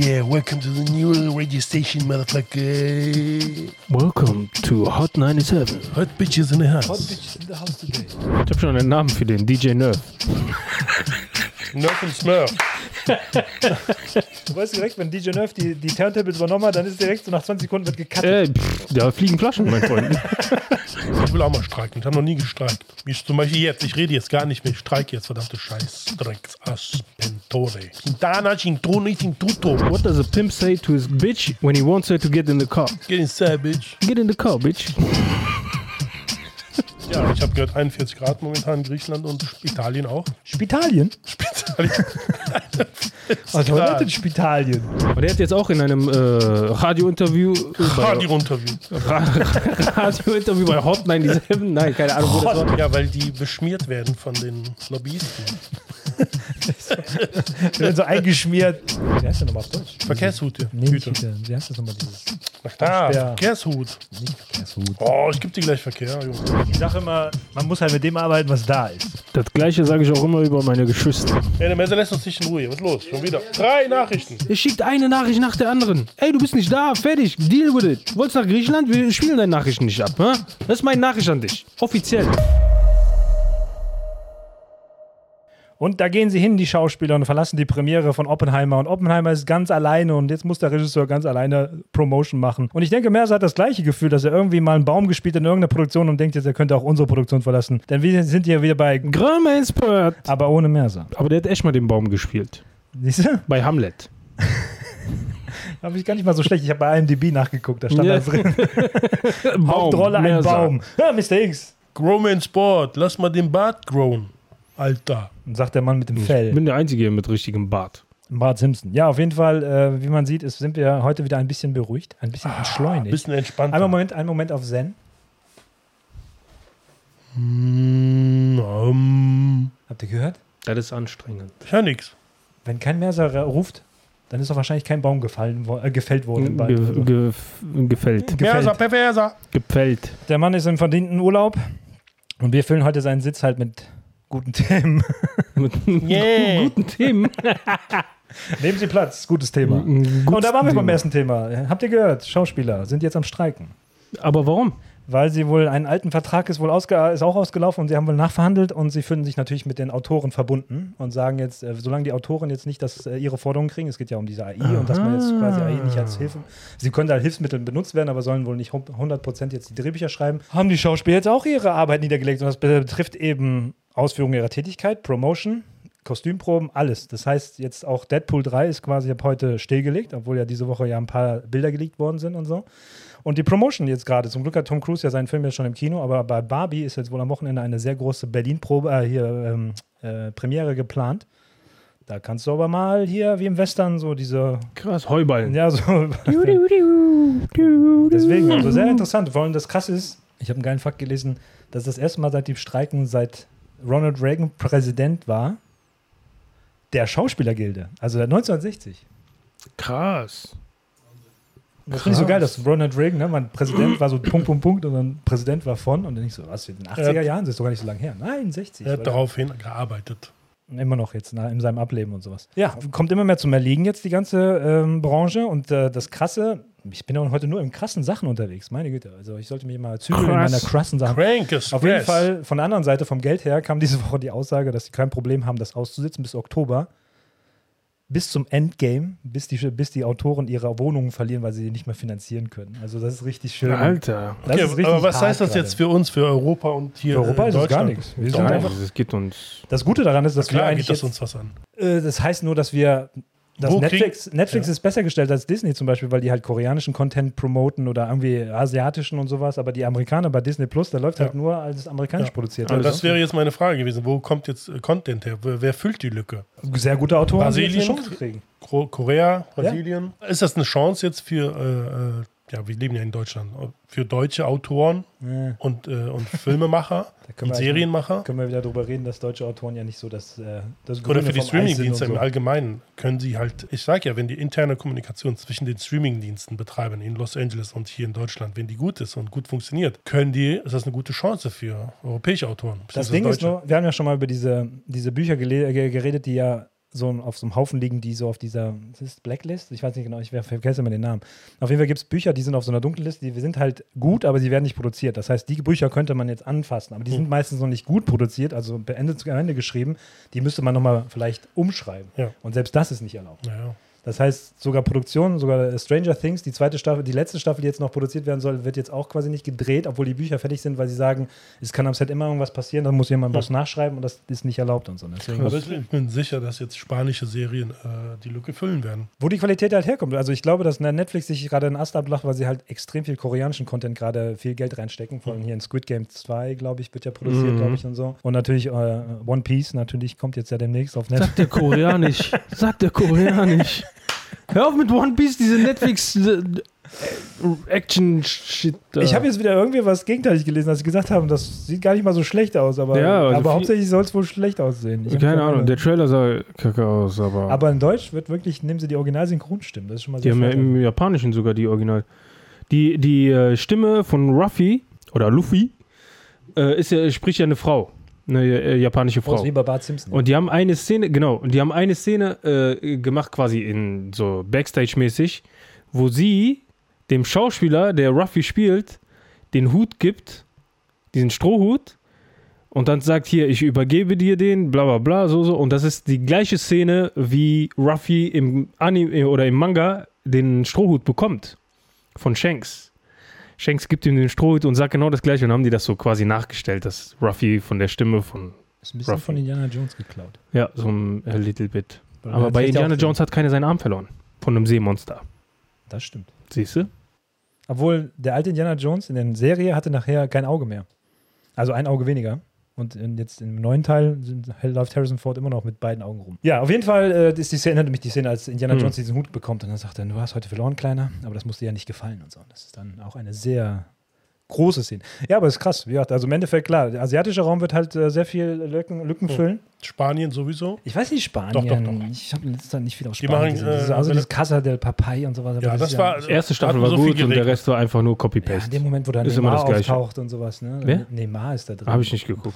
yeah, welcome to the new radio station, motherfucker. Welcome to Hot 97. Hot bitches in the house. Hot Bitches in the House today. Ich habe schon einen Namen für den DJ Nerf. Nerf und Smurf. Du weißt direkt, wenn DJ Nerf die, die Turntables übernommen hat, dann ist direkt so nach 20 Sekunden wird gecuttet. Äh, pff, da fliegen Flaschen, mein Freund. Ich will auch mal streiken. Ich habe noch nie gestreikt. Wie ich zum Beispiel jetzt. Ich rede jetzt gar nicht mehr. Ich streike jetzt, verdammte Scheiß. Drecks Aspentore. Quintana, Cintuto. What does a pimp say to his bitch when he wants her to get in the car? Get inside, bitch. Get in the car, bitch. Ja, ich habe gehört 41 Grad momentan in Griechenland und Italien auch. Spitalien? Italien. Was soll das denn Spitalien? Und er hat jetzt auch in einem äh, Radiointerview Radio-Interview. Ra Radiointerview bei Hot 97, nein, keine Ahnung, wo das war. Ja, weil die beschmiert werden von den Lobbyisten. Die werden so eingeschmiert. Wie heißt der nochmal auf Deutsch? Verkehrshut, ja. Nee, Hüte. nicht, wie heißt das nochmal dieses? Ach da. Verkehrshut. Nicht Verkehrshut. Oh, ich gebe dir gleich Verkehr, Junge. Ich sage immer, man muss halt mit dem arbeiten, was da ist. Das gleiche sage ich auch immer über meine Geschwister. Ey, der Messer lässt uns nicht in Ruhe. Was ist los? Schon wieder. Drei Nachrichten. Er schickt eine Nachricht nach der anderen. Ey, du bist nicht da, fertig, deal with it. Du wolltest nach Griechenland, wir spielen deine Nachrichten nicht ab. Hä? Das ist meine Nachricht an dich. Offiziell. Und da gehen sie hin, die Schauspieler, und verlassen die Premiere von Oppenheimer. Und Oppenheimer ist ganz alleine und jetzt muss der Regisseur ganz alleine Promotion machen. Und ich denke, Mercer hat das gleiche Gefühl, dass er irgendwie mal einen Baum gespielt hat in irgendeiner Produktion und denkt jetzt, er könnte auch unsere Produktion verlassen. Denn wir sind hier wieder bei, Grammar-Expert. aber ohne Mercer. Aber der hat echt mal den Baum gespielt. Siehst du? Bei Hamlet. Habe ich gar nicht mal so schlecht. Ich habe bei IMDb nachgeguckt, da stand Ja. da drin. Baum, Hauptrolle ein. Baum. Ja, Mr. X. Growman Sport. Lass mal den Bart growen. Alter. Und sagt der Mann mit dem Ich Fell. bin der Einzige hier mit richtigem Bart. Bart Simpson. Ja, auf jeden Fall, äh, wie man sieht, ist, sind wir heute wieder ein bisschen beruhigt, ein bisschen entschleunigt. Bisschen entspannter. Einmal Moment, einen Moment auf Zen. Mm, um, Habt ihr gehört? Das ist anstrengend. ich hör nix. Wenn kein Merser ruft, dann ist doch wahrscheinlich kein Baum gefallen, wo- äh, gefällt worden. Ge ge gefällt. Perverser, perverser. Gefällt. Der Mann ist im verdienten Urlaub und wir füllen heute seinen Sitz halt mit guten Themen. Yeah. guten Themen. Nehmen Sie Platz, gutes Thema. Guten Und da waren wir beim ersten Thema. Habt ihr gehört? Schauspieler sind jetzt am Streiken. Aber warum? Weil sie wohl einen alten Vertrag ist wohl ausge ist auch ausgelaufen und sie haben wohl nachverhandelt und sie fühlen sich natürlich mit den Autoren verbunden und sagen jetzt, äh, solange die Autoren jetzt nicht das, äh, ihre Forderungen kriegen, es geht ja um diese AI und dass man jetzt quasi AI nicht als Hilfe, sie können da als Hilfsmittel benutzt werden, aber sollen wohl nicht hum- 100% jetzt die Drehbücher schreiben, haben die Schauspieler jetzt auch ihre Arbeit niedergelegt und das betrifft eben Ausführung ihrer Tätigkeit, Promotion, Kostümproben, alles. Das heißt, jetzt auch Deadpool 3 ist quasi ab heute stillgelegt, obwohl ja diese Woche ja ein paar Bilder geleakt worden sind und so. Und die Promotion jetzt gerade, zum Glück hat Tom Cruise ja seinen Film jetzt schon im Kino, aber bei Barbie ist jetzt wohl am Wochenende eine sehr große Berlin-Probe, äh, hier ähm, äh, Premiere geplant. Da kannst du aber mal hier wie im Western so diese, Krass, Heuballen. ja, so. Deswegen, also sehr interessant. Vor allem das Krasse ist, ich habe einen geilen Fakt gelesen, dass das erste Mal seit dem Streiken, seit Ronald Reagan Präsident war, der Schauspielergilde. Also seit 1960. Krass. Das finde ich so geil, dass Ronald Reagan, ne, mein Präsident war so Punkt, Punkt, Punkt und dann Präsident war von und dann ich so, was, in den 80er Jahren, das ist doch gar nicht so lange her. Nein, 60. Er hat daraufhin gearbeitet. Immer noch jetzt na, in seinem Ableben und sowas. Ja, kommt immer mehr zum Erliegen jetzt die ganze ähm, Branche und äh, das Krasse, ich bin auch heute nur in krassen Sachen unterwegs, meine Güte. Also ich sollte mich mal zügeln in meiner krassen Sachen. Crankes Auf jeden Fall, von der anderen Seite, vom Geld her, kam diese Woche die Aussage, dass sie kein Problem haben, das auszusitzen bis Oktober. Bis zum Endgame, bis die, bis die Autoren ihre Wohnungen verlieren, weil sie die nicht mehr finanzieren können. Also das ist richtig schön. Alter. Das Okay, ist richtig aber was heißt das gerade. jetzt für uns, für Europa und hier Für Europa ist es gar nichts. Wir sind einfach- es geht uns. Das Gute daran ist, dass wir Klar eigentlich geht das jetzt, uns was an. äh, das heißt nur, dass wir dass Wo Netflix, Netflix Ja. ist besser gestellt als Disney zum Beispiel, weil die halt koreanischen Content promoten oder irgendwie asiatischen und sowas, aber die Amerikaner bei Disney Plus, da läuft halt Ja. nur als amerikanisch Ja. produziert. Aber Also das wäre jetzt meine Frage gewesen. Wo kommt jetzt äh, Content her? Wer, füllt die Lücke? sehr gute Autoren, die Brasilien? eine Chance kriegen. Ko- Korea, Brasilien? Ist das eine Chance jetzt für, äh, äh, ja, wir leben ja in Deutschland, für deutsche Autoren Ja. und, äh, und Filmemacher und wir Serienmacher? Können wir wieder drüber reden, dass deutsche Autoren ja nicht so das, äh, das Oder Grüne für die Streamingdienste sind im so. Allgemeinen können sie halt, ich sage ja, wenn die interne Kommunikation zwischen den Streamingdiensten betreiben in Los Angeles und hier in Deutschland, wenn die gut ist und gut funktioniert, können die, ist das eine gute Chance für europäische Autoren. Das Ding ist Deutsche. nur, wir haben ja schon mal über diese, diese Bücher geredet, die ja so auf so einem Haufen liegen, die so auf dieser, das ist Blacklist? Ich weiß nicht genau, ich ver- vergesse immer den Namen. Auf jeden Fall gibt es Bücher, die sind auf so einer dunklen Liste, die sind halt gut, aber sie werden nicht produziert. Das heißt, die Bücher könnte man jetzt anfassen, aber die sind meistens noch nicht gut produziert, also be- Ende zu Ende geschrieben. Die müsste man nochmal vielleicht umschreiben. Ja. Und selbst das ist nicht erlaubt. Naja. Das heißt, sogar Produktion, sogar Stranger Things, die zweite Staffel, die letzte Staffel, die jetzt noch produziert werden soll, wird jetzt auch quasi nicht gedreht, obwohl die Bücher fertig sind, weil sie sagen, es kann am Set immer irgendwas passieren, dann muss jemand was nachschreiben und das ist nicht erlaubt und so. Deswegen, Aber ich bin sicher, dass jetzt spanische Serien äh, die Lücke füllen werden. wo die Qualität halt herkommt. Also ich glaube, dass Netflix sich gerade einen Ast ablacht, weil sie halt extrem viel koreanischen Content gerade viel Geld reinstecken. Vor allem hier in Squid Game 2, glaube ich, wird ja produziert, Mhm. glaube ich, und so. Und natürlich äh, One Piece, natürlich kommt jetzt ja demnächst auf Netflix. Sagt der Koreanisch. Sagt der Koreanisch. Hör auf mit One Piece, diese Netflix äh, Action Shit. da. Ich habe jetzt wieder irgendwie was gegenteilig gelesen, dass sie gesagt haben, das sieht gar nicht mal so schlecht aus, aber, Ja, also aber hauptsächlich soll es wohl schlecht aussehen. Ich keine Ahnung, der Trailer sah kacke aus, aber, aber in Deutsch wird wirklich, nehmen sie die Original-Synchronstimmen. Das ist schon mal die sehr haben ja im Japanischen sogar die Original. Die, die äh, Stimme von Ruffy oder Luffy äh, ist ja, spricht ja eine Frau. Eine äh, japanische Aus Frau. wie bei Bart Simpson. Und die haben eine Szene, genau, und die haben eine Szene äh, gemacht, quasi in so Backstage-mäßig, wo sie dem Schauspieler, der Ruffy spielt, den Hut gibt, diesen Strohhut, und dann sagt hier, ich übergebe dir den, bla bla bla, so, so. Und das ist die gleiche Szene, wie Ruffy im Anime oder im Manga den Strohhut bekommt. Von Shanks. Shanks gibt ihm den Strohhut und sagt genau das gleiche. Und haben die das so quasi nachgestellt, dass Ruffy von der Stimme von, ist ein bisschen Ruffy. von Indiana Jones geklaut. ja, so ein a little bit. Weil Aber er bei Indiana Jones hat keiner seinen Arm verloren. Von einem Seemonster. Das stimmt. Siehst du? Obwohl der alte Indiana Jones in der Serie hatte nachher kein Auge mehr. Also ein Auge weniger. Und jetzt im neuen Teil läuft Harrison Ford immer noch mit beiden Augen rum. Ja, auf jeden Fall äh, ist die Szene, erinnert mich die Szene, als Indiana Hm. Jones diesen Hut bekommt und dann sagt er, du hast heute verloren, Kleiner, aber das muss dir ja nicht gefallen und so. Das ist dann auch eine sehr große Szene. Ja, aber es ist krass. Wie gesagt, also im Endeffekt, klar, der asiatische Raum wird halt äh, sehr viel Lücken, Lücken Hm. füllen. Spanien sowieso. Ich weiß nicht, Spanien. Doch, doch, doch. Ich habe letztes Jahr nicht viel aus Die Spanien machen, gesehen. äh, also dieses Casa del Papay und sowas. aber Ja, ist das war. Die erste Staffel war so gut und der. Rest war einfach nur Ja, Copy-Paste. in dem Moment, wo da Ist immer Neymar das Gleiche. auftaucht und sowas. Ne? Wer? Neymar ist da drin. habe ich nicht geguckt.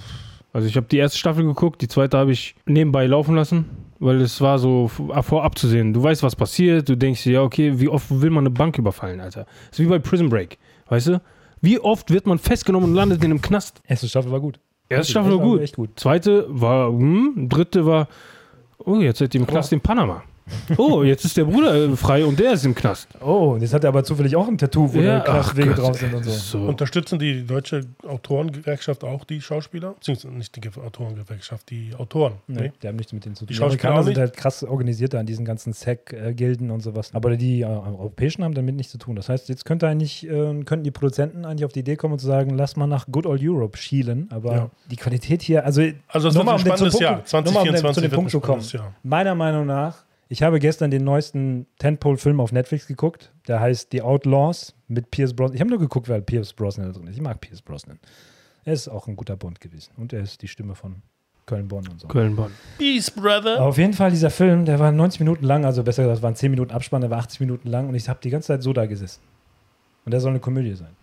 Also ich habe die erste Staffel geguckt, die zweite habe ich nebenbei laufen lassen, weil es war so v- vorab zu sehen. Du weißt, was passiert, du denkst dir, ja, okay, wie oft will man eine Bank überfallen, Alter? Das ist wie bei Prison Break, weißt du? Wie oft wird man festgenommen und landet in einem Knast? Erste Staffel war gut. Erste Staffel war gut. Echt gut. Zweite war, hm, dritte war, oh, jetzt seid ihr im Knast in Panama. Oh, jetzt ist der Bruder äh, frei und der ist im Knast. Oh, und jetzt hat er aber zufällig auch ein Tattoo, wo Ja, ja, krass ach Wege Gott, drauf sind und so. So. Unterstützen die deutsche Autorengewerkschaft auch die Schauspieler? Beziehungsweise nicht die Ge- Autorengewerkschaft, die Autoren. Nee, Nee. die haben nichts mit denen zu tun. Die Die Schauspieler sind halt krass organisiert da an diesen ganzen SEC-Gilden und sowas. Aber die äh, europäischen haben damit nichts zu tun. Das heißt, jetzt könnte eigentlich, äh, könnten die Produzenten eigentlich auf die Idee kommen und zu sagen, lass mal nach Good Old Europe schielen. Aber Ja. die Qualität hier, also Also Nur wird mal ein um spannendes zum Jahr. Punkt- nur mal um den- 2024 zu dem Punkt zu kommen. spannendes Jahr. Meiner Meinung nach, ich habe gestern den neuesten Tentpole-Film auf Netflix geguckt. Der heißt The Outlaws mit Pierce Brosnan. Ich habe nur geguckt, weil Pierce Brosnan da drin ist. Ich mag Pierce Brosnan. Er ist auch ein guter Bond gewesen. Und er ist die Stimme von Köln-Bonn und so. Köln-Bonn. Peace, brother. Auf jeden Fall, dieser Film, der war 90 Minuten lang, also besser gesagt, waren 10 Minuten Abspann, der war 80 Minuten lang und ich habe die ganze Zeit so da gesessen. Und der soll eine Komödie sein.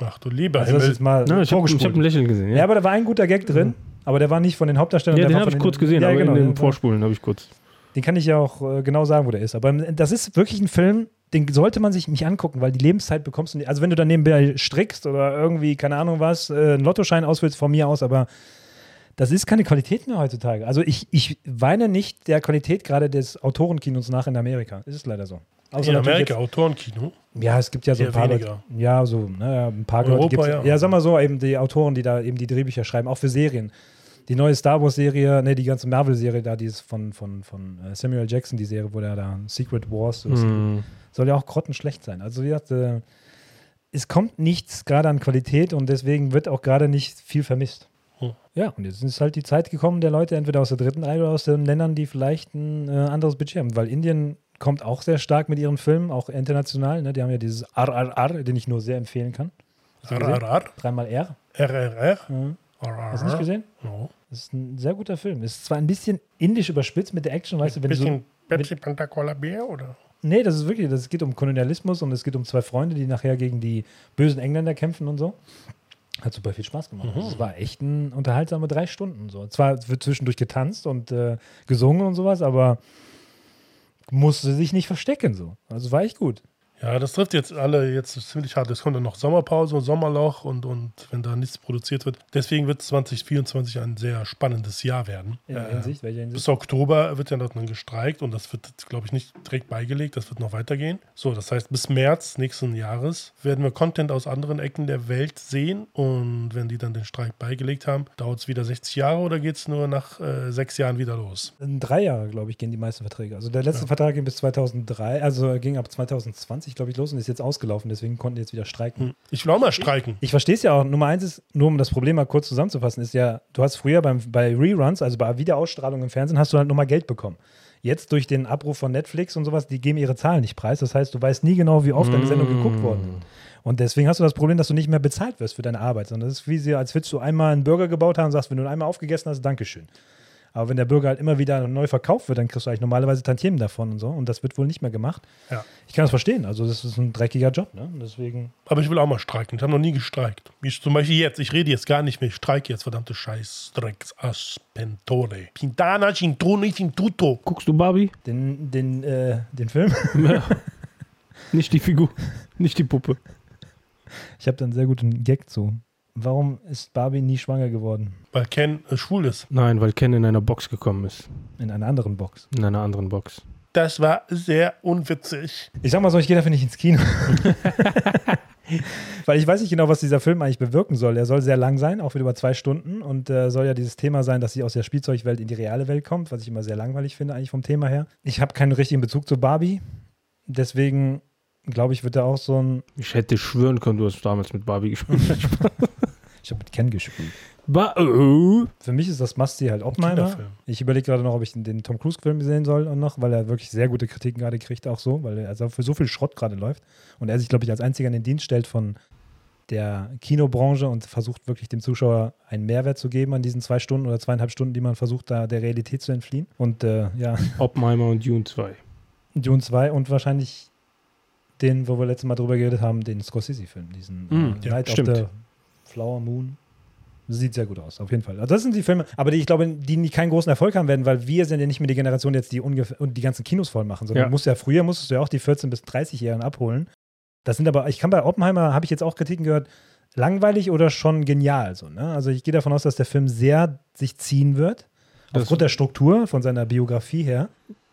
Ach du lieber Also das ist Himmel. jetzt mal Na, ich habe hab ein Lächeln gesehen. ja. Ja, aber da war ein guter Gag drin, aber der war nicht von den Hauptdarstellern. ja der den habe ich den- kurz gesehen, ja, aber genau, in den Vorspulen habe ich kurz. Den kann ich ja auch äh, genau sagen, wo der ist. Aber das ist wirklich ein Film, den sollte man sich nicht angucken, weil die Lebenszeit bekommst du nicht. Also wenn du dann nebenbei strickst oder irgendwie, keine Ahnung was, äh, einen Lottoschein ausfüllst von mir aus, aber das ist keine Qualität mehr heutzutage. Also ich, ich weine nicht der Qualität gerade des Autorenkinos nach in Amerika. Es ist leider so. Außer In Amerika, Autorenkino. Jetzt, ja, es gibt ja so ein paar weniger. Leute. Ja, so, naja, ein paar Europa, Leute gibt's. ja. Ja, sag mal so, eben die Autoren, die da eben die Drehbücher schreiben, auch für Serien. Die neue Star Wars-Serie, ne, die ganze Marvel-Serie da, die ist von, von, von äh, Samuel Jackson, die Serie, wo der da Secret Wars oder Hm. soll ja auch grottenschlecht sein. Also wie gesagt, äh, es kommt nichts gerade an Qualität und deswegen wird auch gerade nicht viel vermisst. Hm. Ja, und jetzt ist halt die Zeit gekommen der Leute entweder aus der dritten Reihe oder aus den Ländern, die vielleicht ein äh, anderes Budget haben. Weil Indien kommt auch sehr stark mit ihren Filmen, auch international. Ne? Die haben ja dieses RRR, den ich nur sehr empfehlen kann. RRR. Dreimal R. RRR. Mhm. Hast du nicht gesehen? No. Das ist ein sehr guter Film. Ist zwar ein bisschen indisch überspitzt mit der Action, weißt du, wenn du so, Bisschen Pepsi Panta Cola Bier oder? Nee, das ist wirklich, das geht um Kolonialismus und es geht um zwei Freunde, die nachher gegen die bösen Engländer kämpfen und so. Hat super viel Spaß gemacht. Also Es war echt ein unterhaltsame drei Stunden. So. Zwar wird zwischendurch getanzt und äh, gesungen und sowas, aber musste sich nicht verstecken. So. Also war echt gut. Ja, das trifft jetzt alle jetzt ziemlich hart. Es kommt dann noch Sommerpause und Sommerloch und, und wenn da nichts produziert wird. Deswegen wird 2024 ein sehr spannendes Jahr werden. In Äh, Hinsicht, welcher Hinsicht? Bis Oktober wird ja noch dann gestreikt und das wird, glaube ich, nicht direkt beigelegt. Das wird noch weitergehen. So, das heißt, bis März nächsten Jahres werden wir Content aus anderen Ecken der Welt sehen. Und wenn die dann den Streik beigelegt haben, dauert es wieder 60 Jahre oder geht es nur nach äh, sechs Jahren wieder los? In drei Jahre, glaube ich, gehen die meisten Verträge. Also der letzte Vertrag ging bis 2003, also ging ab 2020, glaube ich, los und ist jetzt ausgelaufen. Deswegen konnten die jetzt wieder streiken. Hm. Ich will auch mal streiken. Ich verstehe es ja auch. Nummer eins ist, nur um das Problem mal kurz zusammenzufassen, ist ja, du hast früher beim, bei Reruns, also bei Wiederausstrahlung im Fernsehen, hast du halt nochmal Geld bekommen. Jetzt durch den Abruf von Netflix und sowas, die geben ihre Zahlen nicht preis. Das heißt, du weißt nie genau, wie oft deine Sendung geguckt worden ist. Und deswegen hast du das Problem, dass du nicht mehr bezahlt wirst für deine Arbeit, sondern das ist wie sie, als würdest du einmal einen Burger gebaut haben und sagst, wenn du ihn einmal aufgegessen hast, Dankeschön. Aber wenn der Burger halt immer wieder neu verkauft wird, dann kriegst du eigentlich normalerweise Tantiemen davon und so. Und das wird wohl nicht mehr gemacht. Ja. Ich kann das verstehen. Also, das ist ein dreckiger Job, ne? Deswegen. Aber ich will auch mal streiken. Ich habe noch nie gestreikt. Ich zum Beispiel jetzt. Ich rede jetzt gar nicht mehr. Ich streike jetzt, verdammte Scheiß. Drecks Aspentore. Pintana, Cintone, Cintuto. Guckst du Barbie? Den, den, äh, den Film. Nicht die Figur, nicht die Puppe. Ich habe da einen sehr guten Gag zu. Warum ist Barbie nie schwanger geworden? Weil Ken äh, schwul ist. Nein, weil Ken in einer Box gekommen ist. In einer anderen Box. In einer anderen Box. Das war sehr unwitzig. Ich sag mal so, ich gehe dafür nicht ins Kino. Weil ich weiß nicht genau, was dieser Film eigentlich bewirken soll. Er soll sehr lang sein, auch wieder über zwei Stunden. Und äh, soll ja dieses Thema sein, dass sie aus der Spielzeugwelt in die reale Welt kommt, was ich immer sehr langweilig finde, eigentlich vom Thema her. Ich habe keinen richtigen Bezug zu Barbie. Deswegen glaube ich, wird er auch so ein. Ich hätte schwören können, du hast damals mit Barbie gespielt. Ich habe mit Ken gespielt. ba oh. Für mich ist das Must-See halt Oppenheimer. Kinderfilm. Ich überlege gerade noch, ob ich den, den Tom Cruise-Film sehen soll und noch, weil er wirklich sehr gute Kritiken gerade kriegt, auch so, weil er also für so viel Schrott gerade läuft. Und er sich, glaube ich, als einziger in den Dienst stellt von der Kinobranche und versucht wirklich dem Zuschauer einen Mehrwert zu geben an diesen zwei Stunden oder zweieinhalb Stunden, die man versucht, da der Realität zu entfliehen. Und äh, ja, Oppenheimer und Dune 2. Dune 2 und wahrscheinlich den, wo wir letztes Mal drüber geredet haben, den Scorsese-Film, diesen Mm, äh, ja, Night stimmt. of the Flower Moon. Sieht sehr gut aus, auf jeden Fall. Also das sind die Filme, aber die, ich glaube, die nicht keinen großen Erfolg haben werden, weil wir sind ja nicht mehr die Generation jetzt, die und die ganzen Kinos voll machen, sondern Ja. musst ja früher musstest du ja auch die 14 bis 30-Jährigen abholen. Das sind aber, ich kann bei Oppenheimer, habe ich jetzt auch Kritiken gehört, langweilig oder schon genial. So, ne? Also ich gehe davon aus, dass der Film sehr sich ziehen wird, Das- aufgrund der Struktur von seiner Biografie her.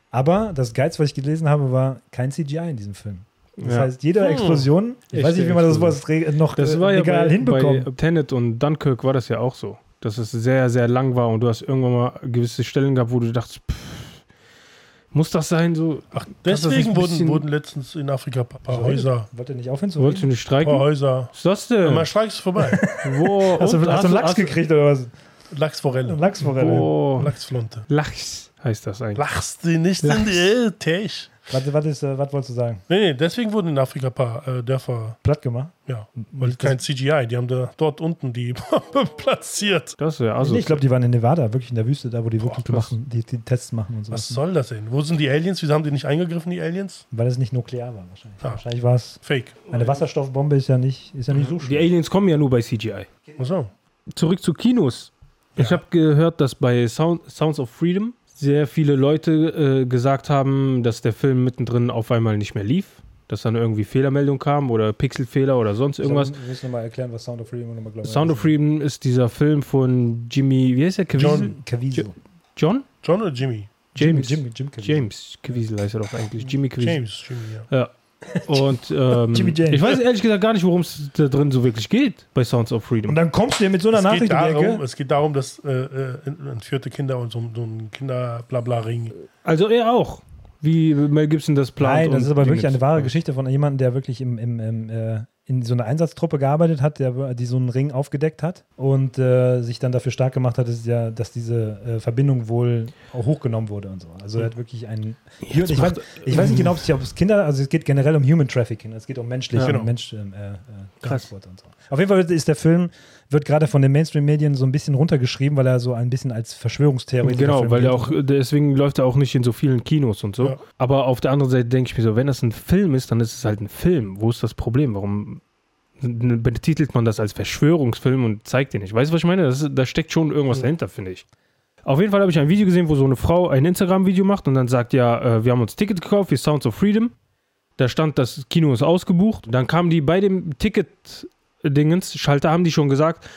Aber das Geilste, was ich gelesen habe, war kein CGI in diesem Film. Das Ja. heißt, jede Hm. Explosion, ich Echte weiß nicht, wie man das sowas noch Das äh, war ja legal bei, hinbekommt. bei Tenet und Dunkirk war das ja auch so. Dass es sehr, sehr lang war und du hast irgendwann mal gewisse Stellen gehabt, wo du dachtest, pff, muss das sein? So, Ach, deswegen ein wurden, wurden letztens in Afrika ein paar, Häuser. Wollt ihr nicht aufhören zu wolltest du reden? nicht streiken? Paar Häuser. Was ist das denn? Mal streikst du vorbei. Wo? Hast du, hast du einen Lachs hast gekriegt oder was? Lachsforelle. Lachsforelle. Lachsflunte. Lachs heißt das eigentlich. Lachst du nicht in die äh, Tisch? Was, was, ist, äh, was wolltest du sagen? Nee, nee, deswegen wurden in Afrika ein paar äh, Dörfer, Platt gemacht? ja, weil kein CGI, die haben da dort unten die Bombe platziert. Das ist ja also. nee, ich glaube, die waren in Nevada, wirklich in der Wüste, da wo die wirklich Boah, krass. machen, die, die Tests machen und so. Was soll das denn? Wo sind die Aliens? Wieso haben die nicht eingegriffen, die Aliens? Weil es nicht nuklear war wahrscheinlich. Ah. Wahrscheinlich war es. Fake. Eine Wasserstoffbombe ist ja nicht, ist ja nicht so die schlimm. Aliens kommen ja nur bei CGI. Ach so. Zurück zu Kinos. Ich Ja. habe gehört, dass bei Sound, Sounds of Freedom sehr viele Leute äh, gesagt haben, dass der Film mittendrin auf einmal nicht mehr lief. Dass dann irgendwie Fehlermeldung kam oder Pixelfehler oder sonst irgendwas. Du musst nochmal erklären, was Sound of Freedom nochmal glaube Sound of Freedom ist dieser Film von Jimmy, wie heißt der? Caviezel? John. Caviezel. John? John oder Jimmy? James. Jim, Jim, Jim Caviezel. James Caviezel heißt er doch eigentlich. Jimmy Caviezel. James, Jimmy, ja. Ja. Und ähm, ich weiß ehrlich gesagt gar nicht, worum es da drin so wirklich geht bei Sounds of Freedom. Und dann kommst du dir mit so einer Es geht, Nachricht die darum, Ecke. es geht darum, dass äh, äh, entführte Kinder und so, so ein Kinder-Blabla-Ring. Also er auch. Wie Mel Gibson das plant. Nein, das ist aber wirklich eine wahre Geschichte von jemandem, der wirklich im, im, im, äh, in so einer Einsatztruppe gearbeitet hat, der, die so einen Ring aufgedeckt hat und äh, sich dann dafür stark gemacht hat, dass, ja, dass diese äh, Verbindung wohl auch hochgenommen wurde und so. Also er hat wirklich einen. Ich, weiß, ich weiß nicht genau, ob es, Kinder, also es geht generell um Human Trafficking, es geht um menschliche Ja, genau. Mensch, äh, äh. Transport und so. Auf jeden Fall ist der Film, wird gerade von den Mainstream-Medien so ein bisschen runtergeschrieben, weil er so ein bisschen als Verschwörungstheorie Genau, weil der auch, deswegen läuft er auch nicht in so vielen Kinos und so. Ja. Aber auf der anderen Seite denke ich mir so, wenn das ein Film ist, dann ist es halt ein Film. Wo ist das Problem? Warum betitelt man das als Verschwörungsfilm und zeigt den nicht. Weißt du, was ich meine? Das, da steckt schon irgendwas dahinter, finde ich. Auf jeden Fall habe ich ein Video gesehen, wo so eine Frau ein Instagram-Video macht und dann sagt, ja, äh, wir haben uns Ticket gekauft für Sounds of Freedom. Da stand, das Kino ist ausgebucht. Dann kamen die bei dem Ticket-Dingens, Schalter, haben die schon gesagt,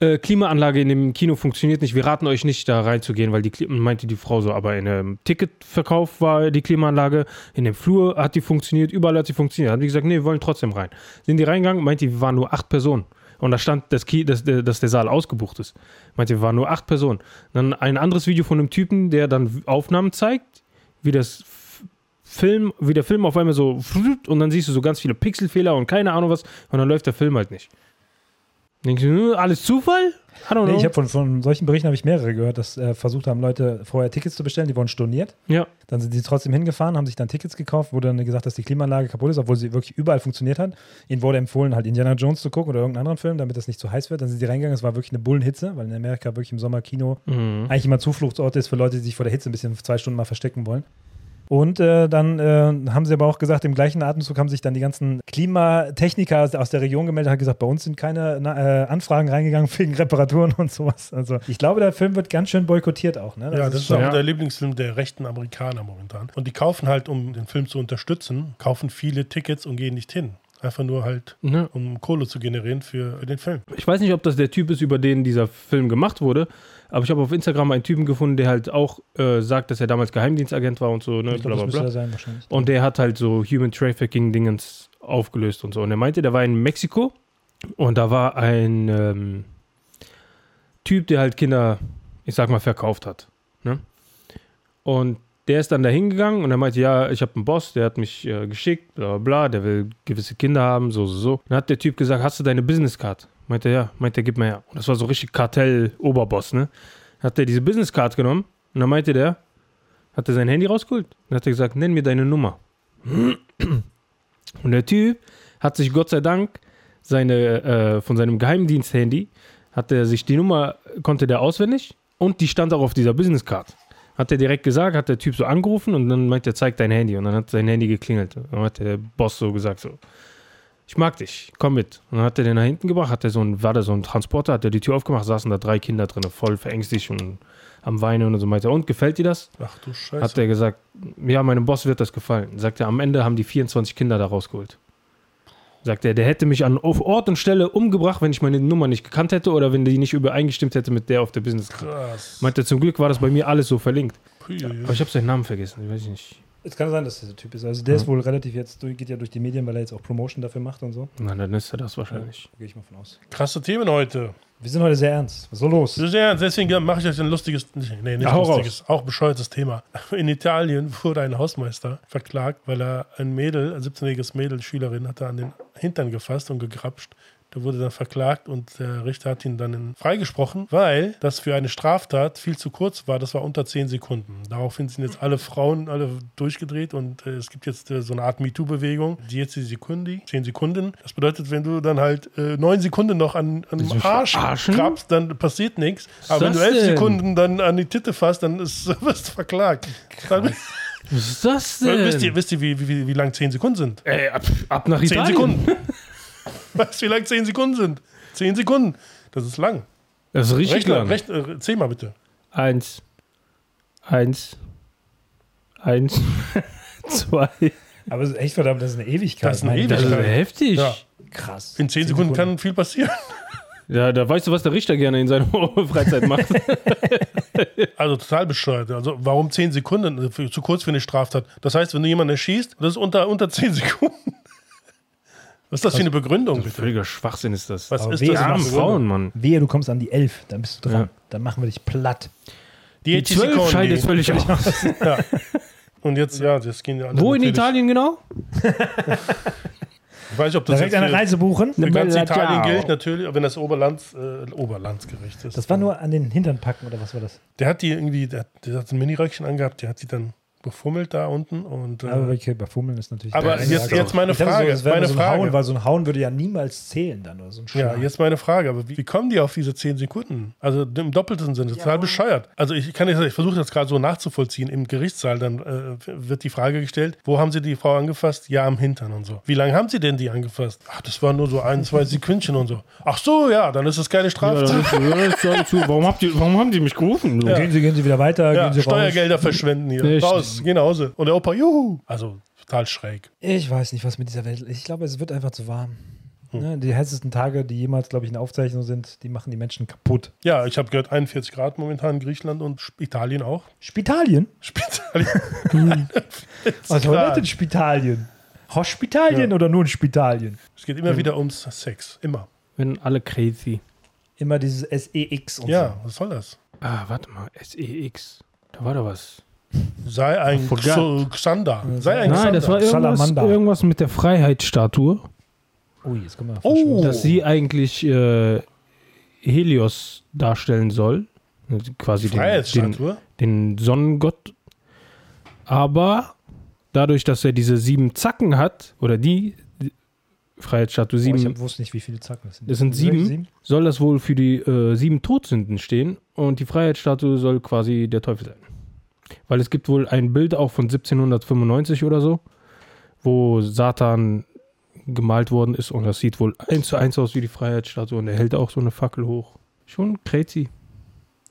äh, Klimaanlage in dem Kino funktioniert nicht. Wir raten euch nicht, da reinzugehen, weil die Kli- meinte die Frau so, aber in einem Ticketverkauf war die Klimaanlage, in dem Flur hat die funktioniert, überall hat sie funktioniert. Haben die gesagt, nee, wir wollen trotzdem rein. Sind die reingegangen, meinte, wir waren nur acht Personen. Und da stand, dass, dass, der- dass der Saal ausgebucht ist. Meinte, wir waren nur acht Personen. Dann ein anderes Video von einem Typen, der dann Aufnahmen zeigt, wie das Film, wie der Film auf einmal so und dann siehst du so ganz viele Pixelfehler und keine Ahnung was und dann läuft der Film halt nicht. Denkst du, hm, alles Zufall? Nee, ich habe von, von solchen Berichten habe ich mehrere gehört, dass äh, versucht haben, Leute vorher Tickets zu bestellen, die wurden storniert. ja. Dann sind sie trotzdem hingefahren, haben sich dann Tickets gekauft, wurde dann gesagt, dass die Klimaanlage kaputt ist, obwohl sie wirklich überall funktioniert hat. Ihnen wurde empfohlen, halt Indiana Jones zu gucken oder irgendeinen anderen Film, damit das nicht zu heiß wird. Dann sind sie reingegangen, es war wirklich eine Bullenhitze, weil in Amerika wirklich im Sommer Kino Mhm. eigentlich immer Zufluchtsort ist für Leute, die sich vor der Hitze ein bisschen zwei Stunden mal verstecken wollen. Und äh, dann äh, haben sie aber auch gesagt, im gleichen Atemzug haben sich dann die ganzen Klimatechniker aus, der Region gemeldet, haben gesagt, bei uns sind keine na, äh, Anfragen reingegangen wegen Reparaturen und sowas. Also ich glaube, der Film wird ganz schön boykottiert auch. Ne? ja, das ist schon- auch ja. der Lieblingsfilm der rechten Amerikaner momentan. Und die kaufen halt, um den Film zu unterstützen, kaufen viele Tickets und gehen nicht hin. Einfach nur halt, Ja. um Kohle zu generieren für, für den Film. Ich weiß nicht, ob das der Typ ist, über den dieser Film gemacht wurde, aber ich habe auf Instagram einen Typen gefunden, der halt auch äh, sagt, dass er damals Geheimdienstagent war und so, ne, ich glaube, bla bla bla. sein. Und der hat halt so Human Trafficking-Dingens aufgelöst und so. Und er meinte, der war in Mexiko und da war ein ähm, Typ, der halt Kinder, ich sag mal, verkauft hat. Ne? Und der ist dann da hingegangen und er meinte, ja, ich habe einen Boss, der hat mich äh, geschickt, bla bla bla, der will gewisse Kinder haben, so, so, so. Dann hat der Typ gesagt, hast du deine Business-Card? Meinte er, ja, meinte er, gib mir her. Und das war so richtig Kartell-Oberboss, ne? Hat er diese Business-Card genommen und dann meinte der, hat er sein Handy rausgeholt. Dann hat er gesagt, nenn mir deine Nummer. Und der Typ hat sich Gott sei Dank seine, äh, von seinem Geheimdienst-Handy, hat er sich die Nummer, konnte der auswendig und die stand auch auf dieser Business-Card. Hat er direkt gesagt, hat der Typ so angerufen und dann meint er, zeig dein Handy. Und dann hat sein Handy geklingelt. Und dann hat der Boss so gesagt, so, ich mag dich, komm mit. Und dann hat er den nach hinten gebracht, hat er so ein, war da so ein Transporter, hat er die Tür aufgemacht, saßen da drei Kinder drin, voll verängstigt und am Weinen und so meinte er, und gefällt dir das? Ach du Scheiße. Hat er gesagt, ja, meinem Boss wird das gefallen. Sagt er, am Ende haben die 24 Kinder da rausgeholt. Sagt er, der hätte mich an auf Ort und Stelle umgebracht, wenn ich meine Nummer nicht gekannt hätte oder wenn die nicht übereingestimmt hätte mit der auf der Business. Krass. Meinte er, zum Glück war das bei mir alles so verlinkt. Pui, Aber ich habe seinen Namen vergessen, ich weiß nicht. Es kann sein, dass das der Typ ist. Also der ist wohl relativ jetzt, durch- geht ja durch die Medien, weil er jetzt auch Promotion dafür macht und so. Na, dann ist er das wahrscheinlich. Gehe ich mal von aus. Krasse Themen heute. Wir sind heute sehr ernst. Was ist so los? Ist ernst, deswegen mache ich jetzt ein lustiges, nee, nicht Ja, lustiges, auch bescheuertes Thema. In Italien wurde ein Hausmeister verklagt, weil er ein Mädel, ein 17-jähriges Mädel, Schülerin, hat er an den Hintern gefasst und gegrapscht. Der wurde dann verklagt und der Richter hat ihn dann freigesprochen, weil das für eine Straftat viel zu kurz war. Das war unter 10 Sekunden. Daraufhin sind jetzt alle Frauen alle durchgedreht und äh, es gibt jetzt äh, so eine Art MeToo-Bewegung, die jetzt die Sekundi, 10 Sekunden. Das bedeutet, wenn du dann halt äh, 9 Sekunden noch an, an dem Arsch krabst, dann passiert nichts. Aber wenn du 11 das denn? Sekunden dann an die Titte fasst, dann ist, wirst du verklagt. Was ist das denn? wisst ihr, wisst ihr wie, wie, wie lang 10 Sekunden sind? Ey, ab, ab nach 10 Italien. Sekunden. weißt du, wie lang 10 Sekunden sind? 10 Sekunden. Das ist lang. Das ist richtig Rechner, lang. recht, äh, zähl mal bitte. Eins, eins, eins, zwei. Aber es ist echt verdammt, das ist eine Ewigkeit. Das ist eine meine Das ist Ewigkeit. heftig. Ja. Krass. In 10 Sekunden kann viel passieren. Ja, da weißt du, was der Richter gerne in seiner Freizeit macht. Also total bescheuert. Also warum 10 Sekunden? Für, zu kurz für eine Straftat. Das heißt, wenn du jemanden erschießt, das ist unter, unter 10 Sekunden. Was ist das für eine Begründung, bitte? Völliger Schwachsinn ist das. Was Aber ist das? Begründung? Frauen, Mann. Wehe, du kommst an die 11, dann bist du dran. Ja. Dann machen wir dich platt. Die, Die 12 scheidet völlig aus. Ja. Und jetzt, ja, das gehen ja alle Wo in Italien genau? Ich weiß nicht, ob das Direkt jetzt eine Reise buchen. für ganz Italien gilt, natürlich, wenn das Oberlands, äh, Oberlandsgericht ist. Das war nur an den Hintern packen oder was war das? Der hat die irgendwie, der, hat- der hat ein Miniröckchen angehabt, der hat sie dann befummelt da unten. Und, äh, Aber okay, bei Fummeln ist natürlich. Aber jetzt- jetzt meine dachte Frage, So, meine so Frage. Hauen, weil so ein Hauen würde ja niemals zählen dann oder so ein ja, jetzt meine Frage, aber wie, wie kommen die auf diese 10 Sekunden? Also im doppelten Sinne, total bescheuert. Also ich kann jetzt, ich versuche das gerade so nachzuvollziehen. Im Gerichtssaal dann äh, wird die Frage gestellt, wo haben Sie die Frau angefasst? Ja, am Hintern und so. Wie lange haben Sie denn die angefasst? Ach, das waren nur so ein, zwei Sekündchen und so. Ach so, ja, dann ist es keine Ja, Straftat. ja. Warum, habt ihr, warum haben die mich gerufen? So? Gehen Sie, gehen Sie wieder weiter, Ja, gehen Sie raus. Steuergelder verschwenden hier. Echt? Raus, geh nach Hause. Und der Opa, juhu. Also total schräg. Ich weiß nicht, was mit dieser Welt ist. Ich glaube, es wird einfach zu warm. Hm. Ne, die heißesten Tage, die jemals, glaube ich, in Aufzeichnung sind, die machen die Menschen kaputt. Ja, ich habe gehört, 41 Grad momentan in Griechenland und Italien auch. Spitalien? Italien. Was Grad. bedeutet Spitalien? Hospitalien oder nur in Spitalien? Es geht immer wieder ums Sex. Immer. Wenn alle crazy. Immer dieses SEX und Ja, was soll das? Ah, warte mal. SEX. Da war da was. Sei ein. Xo- Xander. Sei ein Nein, das war Xander. irgendwas, Salamander. irgendwas mit der Freiheitsstatue. Ui, jetzt kommen wir auf Oh. Dass sie eigentlich äh, Helios darstellen soll. Also Quasi den, den, Freiheitsstatue. den Sonnengott. Aber dadurch, dass er diese sieben Zacken hat, oder die, Freiheitsstatue Oh, sieben, ich hab, wusste nicht, wie viele Zacken das sind. Das sind Welche sieben. soll das wohl für die äh, sieben Todsünden stehen. Und die Freiheitsstatue soll quasi der Teufel sein. Weil es gibt wohl ein Bild auch von 1795 oder so, wo Satan gemalt worden ist und das sieht wohl eins zu eins aus wie die Freiheitsstatue und er hält auch so eine Fackel hoch. Schon crazy.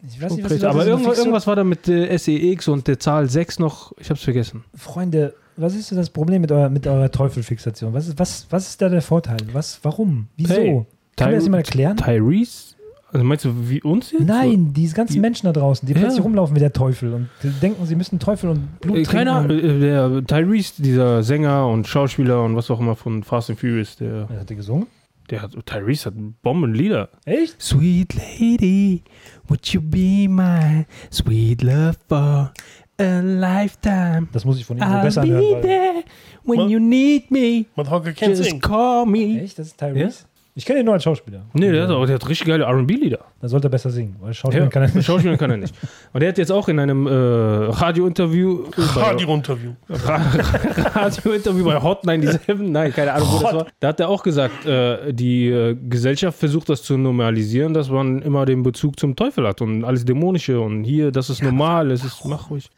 Ich weiß Schon nicht, was crazy. Aber irgendwas, irgendwas war da mit äh, SEX und der Zahl 6 noch, ich hab's vergessen. Freunde, was ist denn das Problem mit eurer, mit eurer Teufelfixation? Was ist, was, was ist da der Vorteil? Was, warum? Wieso? Hey, Kann mir das jemand erklären? Tyrese? Also meinst du wie uns jetzt? Nein, diese ganzen Die- Menschen da draußen, die Ja. plötzlich rumlaufen wie der Teufel und die denken, sie müssen Teufel und Blut Äh, trinken. Keiner, äh, der Tyrese, dieser Sänger und Schauspieler und was auch immer von Fast and Furious, der, Wer hat der gesungen? der hat, Tyrese hat Bombenlieder. Echt? Sweet lady, would you be my sweet love for a lifetime? Das muss ich von ihm I'll besser be hören. Weil there when Ma- you need me. Motherfucker kennt Just singen. call me. Echt? Das ist Tyrese? Ich kenne ihn nur als Schauspieler. Nee, der hat, auch, der hat richtig geile R&B-Lieder. Dann sollte er besser singen, weil Schauspieler Ja, kann er nicht. Schauspieler kann er nicht. Und der hat jetzt auch in einem äh, Radiointerview äh, Radio-Interview. Radiointerview bei Hot 97, nein, keine Ahnung, wo das war. Da hat er auch gesagt, äh, die äh, Gesellschaft versucht das zu normalisieren, dass man immer den Bezug zum Teufel hat und alles Dämonische und hier, das ist normal, es ist, mach ruhig.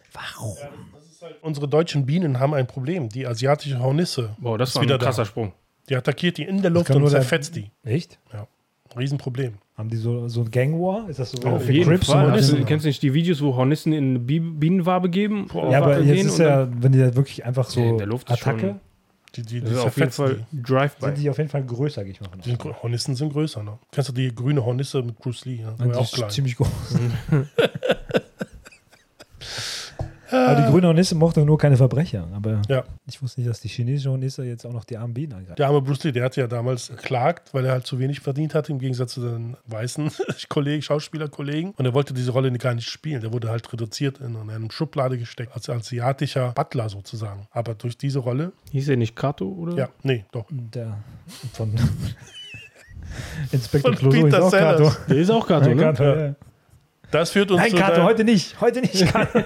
Unsere deutschen Bienen haben ein Problem. Die asiatische Hornisse. Boah, das ist war ein wieder da. krasser Sprung. Die attackiert die in der Luft und nur der- zerfetzt die. Echt? Riesenproblem. Haben die so, so ein Gang War? Ist das so Auf wie jeden Crips Fall. Hornissen? kennst du nicht die Videos, wo Hornissen in Bi Bienenwabe geben? Ja, aber jetzt ist ja, wenn die da wirklich einfach so in der Luft Attacke, Die, die, die auf jeden Fall die. Drive-By. sind die auf jeden Fall größer, gehe ich mal Die sind, Hornissen sind größer, ne? Kennst du die grüne Hornisse mit Bruce Lee? Ja? Und war die auch ist klein. ziemlich groß. aber die grüne Hornisse mochte nur keine Verbrecher. Aber Ja. ich wusste nicht, dass die chinesische Hornisse jetzt auch noch die armen Bienen angreift. Der arme Bruce Lee, der hat ja damals geklagt, weil er halt zu wenig verdient hat, im Gegensatz zu seinen weißen Kollegen, Schauspielerkollegen. Und er wollte diese Rolle gar nicht spielen. Der wurde halt reduziert in, in eine Schublade gesteckt, als asiatischer Butler sozusagen. Aber durch diese Rolle, Hieß er nicht Kato, oder? ja, nee, doch. Der von Inspektor Von Clouseau ist Peter auch Kato. Der ist auch Kato, ne? Kato, Ja. ja. Das führt uns Nein, zu Kato, heute nicht. Heute nicht. Kato.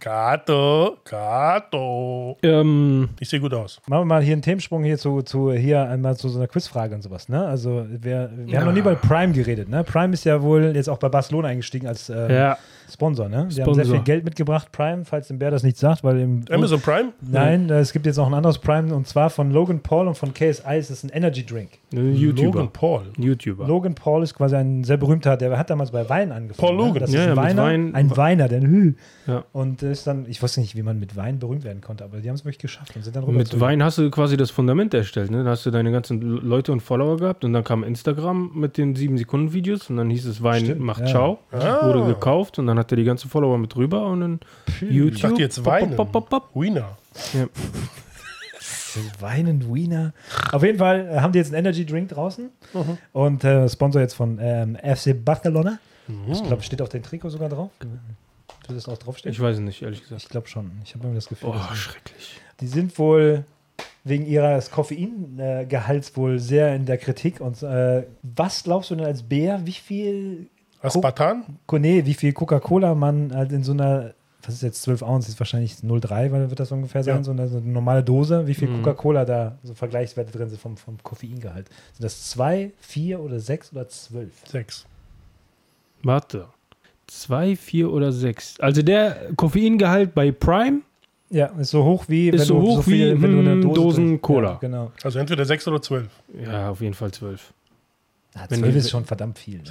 Kato, Kato. Ähm, Ich sehe gut aus. Machen wir mal hier einen Themensprung hier zu, zu hier einmal zu so einer Quizfrage und sowas. Ne? Also wir, wir Ja. haben noch nie bei Prime geredet. Ne? Prime ist ja wohl jetzt auch bei Barcelona eingestiegen als ähm, ja. Sponsor. Ne? Die haben sehr viel Geld mitgebracht. Prime, falls dem Bär das nicht sagt, weil im Amazon Prime? Nein, äh, es gibt jetzt noch ein anderes Prime und zwar von Logan Paul und von KSI. Es ist ein Energy Drink. YouTuber. Logan Paul. YouTuber. Logan Paul ist quasi ein sehr berühmter, der hat damals bei Wein angefangen. Paul Logan. Ne? Das Ja, ist ja, ein mit Weiner, Wein- ein Weiner, der Hü. Ja. Und ist dann, ich wusste nicht, wie man mit Wein berühmt werden konnte, aber die haben es wirklich geschafft und sind dann rüber Mit zu- Wein hast du quasi das Fundament erstellt, ne? Da hast du deine ganzen Leute und Follower gehabt und dann kam Instagram mit den 7-Sekunden-Videos und dann hieß es Wein Stimmt, macht ja. Ciao. Ah. Wurde gekauft und dann hat er die ganzen Follower mit rüber und dann YouTube. Ich dachte jetzt Weinen. pop, pop, pop. Wiener. Weinen Wiener. Auf jeden Fall äh, haben die jetzt einen Energy Drink draußen und äh, Sponsor jetzt von ähm, FC Barcelona. Ich glaube, steht auf dem Trikot sogar drauf. Wird das auch draufstehen? Ich weiß es nicht, ehrlich gesagt. Ich glaube schon. Ich habe irgendwie das Gefühl. Oh, schrecklich. die sind wohl wegen ihres Koffeingehalts wohl sehr in der Kritik. Und äh, was glaubst du denn als Bär, wie viel, Aspartan? Co- nee, wie viel Coca-Cola man halt in so einer was ist jetzt 12 Ounce? Ist wahrscheinlich 0,3, weil wird das ungefähr sein, Ja. so eine, so eine normale Dose. Wie viel Mhm. Coca-Cola da so Vergleichswerte drin sind vom, vom Koffeingehalt? Sind das 2, 4 oder 6 oder 12? Sechs. Warte. Zwei, vier oder sechs. Also der Koffeingehalt bei Prime Ja, ist so hoch wie Ist so hoch wie, hm, Dosen trinkst. Cola. Ja, genau. Also entweder sechs oder zwölf. Ja, auf jeden Fall zwölf. Ja, Wenn 12 die- ist schon verdammt viel. Ne?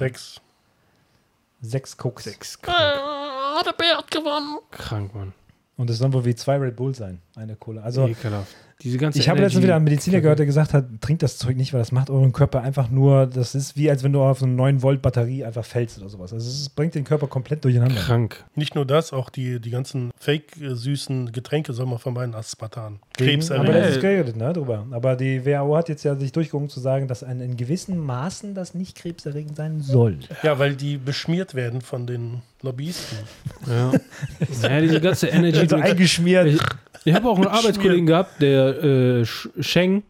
Sechs. Sechs Cokes. Sechs. Krank. der Bär hat gewonnen. Krank, Mann. Und das soll wohl wie zwei Red Bull sein, eine Cola. Also Ekelhaft. Diese ganze ich habe letztens wieder einen Mediziner gehört, der gesagt hat, trinkt das Zeug nicht, weil das macht euren Körper einfach nur, das ist wie als wenn du auf so eine 9 Volt Batterie einfach fällst oder sowas. Also es bringt den Körper komplett durcheinander. Krank. Nicht nur das, auch die, die ganzen fake-süßen Getränke soll man vermeiden. Aspartan. Aber Krebserregend. das ist geredet, ne, drüber. Aber die WHO hat jetzt ja sich durchgerungen zu sagen, dass ein, in gewissen Maßen das nicht krebserregend sein soll. Ja, weil die beschmiert werden von den Lobbyisten. Ja. ja, diese ganze Energy. Also eingeschmiert. Ich, ich habe auch einen Arbeitskollegen gehabt, der äh, Sch- Sheng,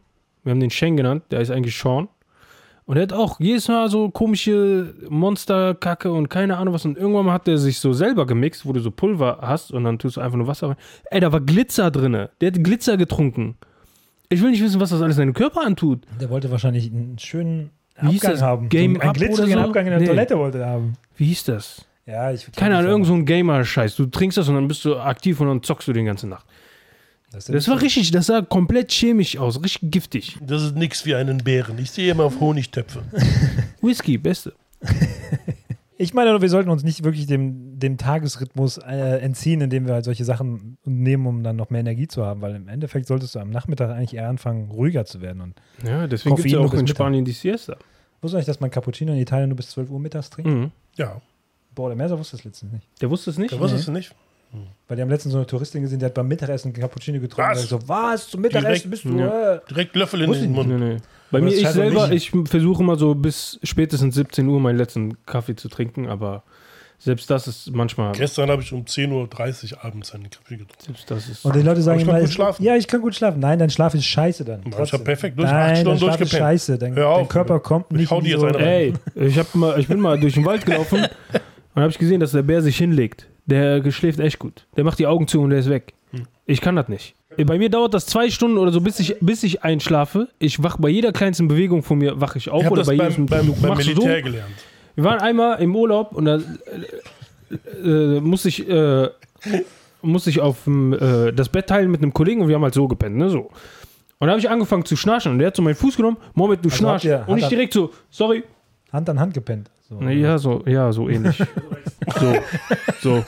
wir haben den Sheng genannt, der ist eigentlich Sean. Und er hat auch jedes Mal so komische Monsterkacke und keine Ahnung was. Und irgendwann mal hat der sich so selber gemixt, wo du so Pulver hast und dann tust du einfach nur Wasser rein. Ey, da war Glitzer drin. Der hat Glitzer getrunken. Ich will nicht wissen, was das alles deinem Körper antut. Der wollte wahrscheinlich einen schönen Wie Abgang haben. Game so einen glitzerigen so? Abgang in der Nee. Toilette wollte er haben. Wie hieß das? Ja, ich Keine Ahnung, irgend so ein Gamer-Scheiß. Du trinkst das und dann bist du aktiv und dann zockst du die ganze Nacht. Das, Das war richtig, das sah komplett chemisch aus, richtig giftig. Das ist nichts wie einen Bären. Ich sehe immer auf Honigtöpfe. Whisky, beste. Ich meine, wir sollten uns nicht wirklich dem, dem Tagesrhythmus äh, entziehen, indem wir halt solche Sachen nehmen, um dann noch mehr Energie zu haben, weil im Endeffekt solltest du am Nachmittag eigentlich eher anfangen, ruhiger zu werden. Und Ja, deswegen gibt es ja auch in. Spanien die Siesta. wusstest du dass man Cappuccino in Italien nur bis 12 Uhr mittags trinkt? Mhm. Ja, Boah, der Merser wusste das letztens nicht. Der wusste es nicht? da wusstest du nicht. Weil die haben letztens so eine Touristin gesehen, die hat beim Mittagessen Cappuccino getrunken. Was? Und ich so, was? Zum Mittagessen bist du? Ja. Äh? Direkt Löffel in den ich Mund. Nee, nee. Bei mir, ich selber, nicht- ich versuche immer so bis spätestens 17 Uhr meinen letzten Kaffee zu trinken, aber selbst das ist manchmal. Gestern habe ich um 10.30 Uhr abends einen Kaffee getrunken. Selbst das ist. Und die Leute sagen ich immer, kann gut schlafen. ja, ich kann gut schlafen. Nein, dein Schlaf ist scheiße dann. ich Trotzdem. hab perfekt durch- acht Nein, dein Stunden Schlaf ist durchgepennt. scheiße. Dein, Hör dein auf, Körper kommt ich nicht hau in dir die jetzt so, eine Ey, ich, hab mal, ich bin mal durch den Wald gelaufen und habe ich gesehen, dass der Bär sich hinlegt. Der schläft echt gut. Der macht die Augen zu und der ist weg. Hm. Ich kann das nicht. Bei mir dauert das zwei Stunden oder so, bis ich, bis ich einschlafe. Ich wach bei jeder kleinsten Bewegung von mir, wache ich auf. Ich habe oder das bei beim, jedem beim, beim du Militär so. gelernt. Wir waren einmal im Urlaub und da äh, äh, musste ich, äh, musste ich auf äh, das Bett teilen mit einem Kollegen und wir haben halt so gepennt, ne, so. Und da habe ich angefangen zu schnarchen und der hat so meinen Fuß genommen, Mohammed, du Also schnarchst. Und ich direkt so, sorry. Hand an Hand gepennt. So. Ja, so, ja, so ähnlich. so, so.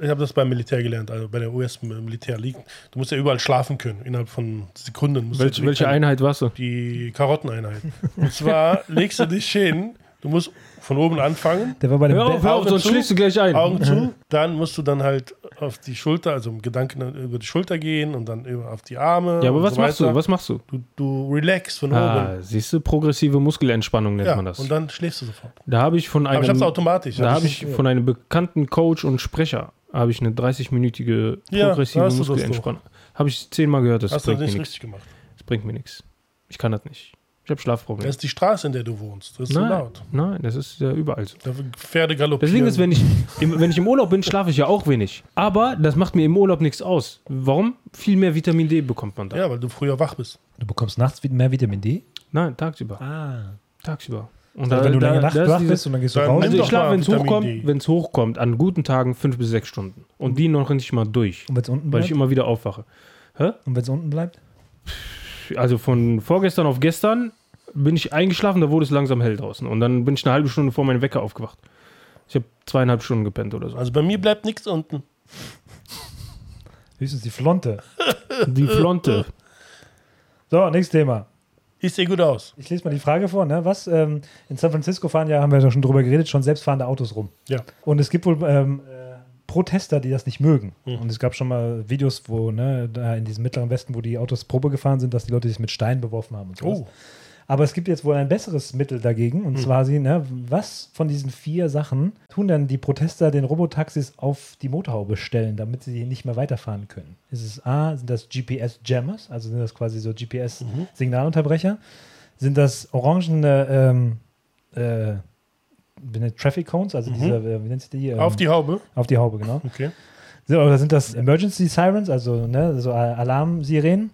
Ich habe das beim Militär gelernt, also bei der US-Militär liegen. Du musst ja überall schlafen können, innerhalb von Sekunden. musst du Welche, welche. Einheit warst du? Die Karotteneinheit. Und zwar legst du dich hin, du musst von oben anfangen, Der war bei dem Hör auf, hör auf, Augen sonst zu, schlägst du gleich ein. Augen zu, dann musst du dann halt auf die Schulter, also im Gedanken über die Schulter gehen und dann über auf die Arme. Ja, aber und was so machst weiter. du? Was machst du? Du, du relax von oben. Ah, siehst du, progressive Muskelentspannung nennt Ja, man das. und dann schläfst du sofort. Da habe ich von Aber ich habe es einem, automatisch. da Hab habe ich von einem bekannten Coach und Sprecher habe ich eine 30-minütige Ja, progressive das Muskelentspannung. Habe ich zehnmal gehört, das hast du bringt das mir nicht nichts. richtig gemacht. Das bringt mir nichts. Ich kann das nicht. Ich habe Das Schlafprobleme. ist die Straße, in der du wohnst. Das ist so Nein, laut. nein, das ist ja überall so. Da Pferde galoppieren. Deswegen ist, wenn ich, im, wenn ich im Urlaub bin, schlafe ich ja auch wenig. Aber das macht mir im Urlaub nichts aus. Warum? Viel mehr Vitamin D bekommt man da. ja, weil du früher wach bist. Du bekommst nachts mehr Vitamin D. Nein, tagsüber. Ah. Tagsüber. Und Also wenn du lange Nacht da wach bist und dann gehst du raus. Also ich schlafe, wenn es hochkommt, wenn es hochkommt, an guten Tagen fünf bis sechs Stunden. Und die noch nicht mal durch, Und wenn es unten weil bleibt? ich immer wieder aufwache. Und wenn es unten bleibt? Also von vorgestern auf gestern bin ich eingeschlafen, da wurde es langsam hell draußen. Und dann bin ich eine halbe Stunde vor meinem Wecker aufgewacht. Ich habe zweieinhalb Stunden gepennt oder so. Also bei mir bleibt nichts unten. Höchstens die Flonte. Die Flonte. So, nächstes Thema. Ich sehe gut aus. Ich lese mal die Frage vor. Ne? Was? Ähm, in San Francisco fahren ja, haben wir ja schon drüber geredet, schon selbstfahrende Autos rum. Ja. Und es gibt wohl ähm, äh, Protester, die das nicht mögen. Mhm. Und es gab schon mal Videos, wo, ne, da in diesem mittleren Westen, wo die Autos Probe gefahren sind, dass die Leute sich mit Steinen beworfen haben und so. Oh, Aber es gibt jetzt wohl ein besseres Mittel dagegen. Und zwar sie, ne, was von diesen vier Sachen tun denn die Protester den Robotaxis auf die Motorhaube stellen, damit sie nicht mehr weiterfahren können? Ist es A, sind das GPS-Jammers, also sind das quasi so GPS-Signalunterbrecher? Sind das orangene ähm, äh, Traffic Cones, also diese, äh, wie nennt sich die? Ähm, Auf die Haube. auf die Haube, genau. Okay. So, oder sind das Emergency Sirens, also ne, so Al- Alarmsirenen?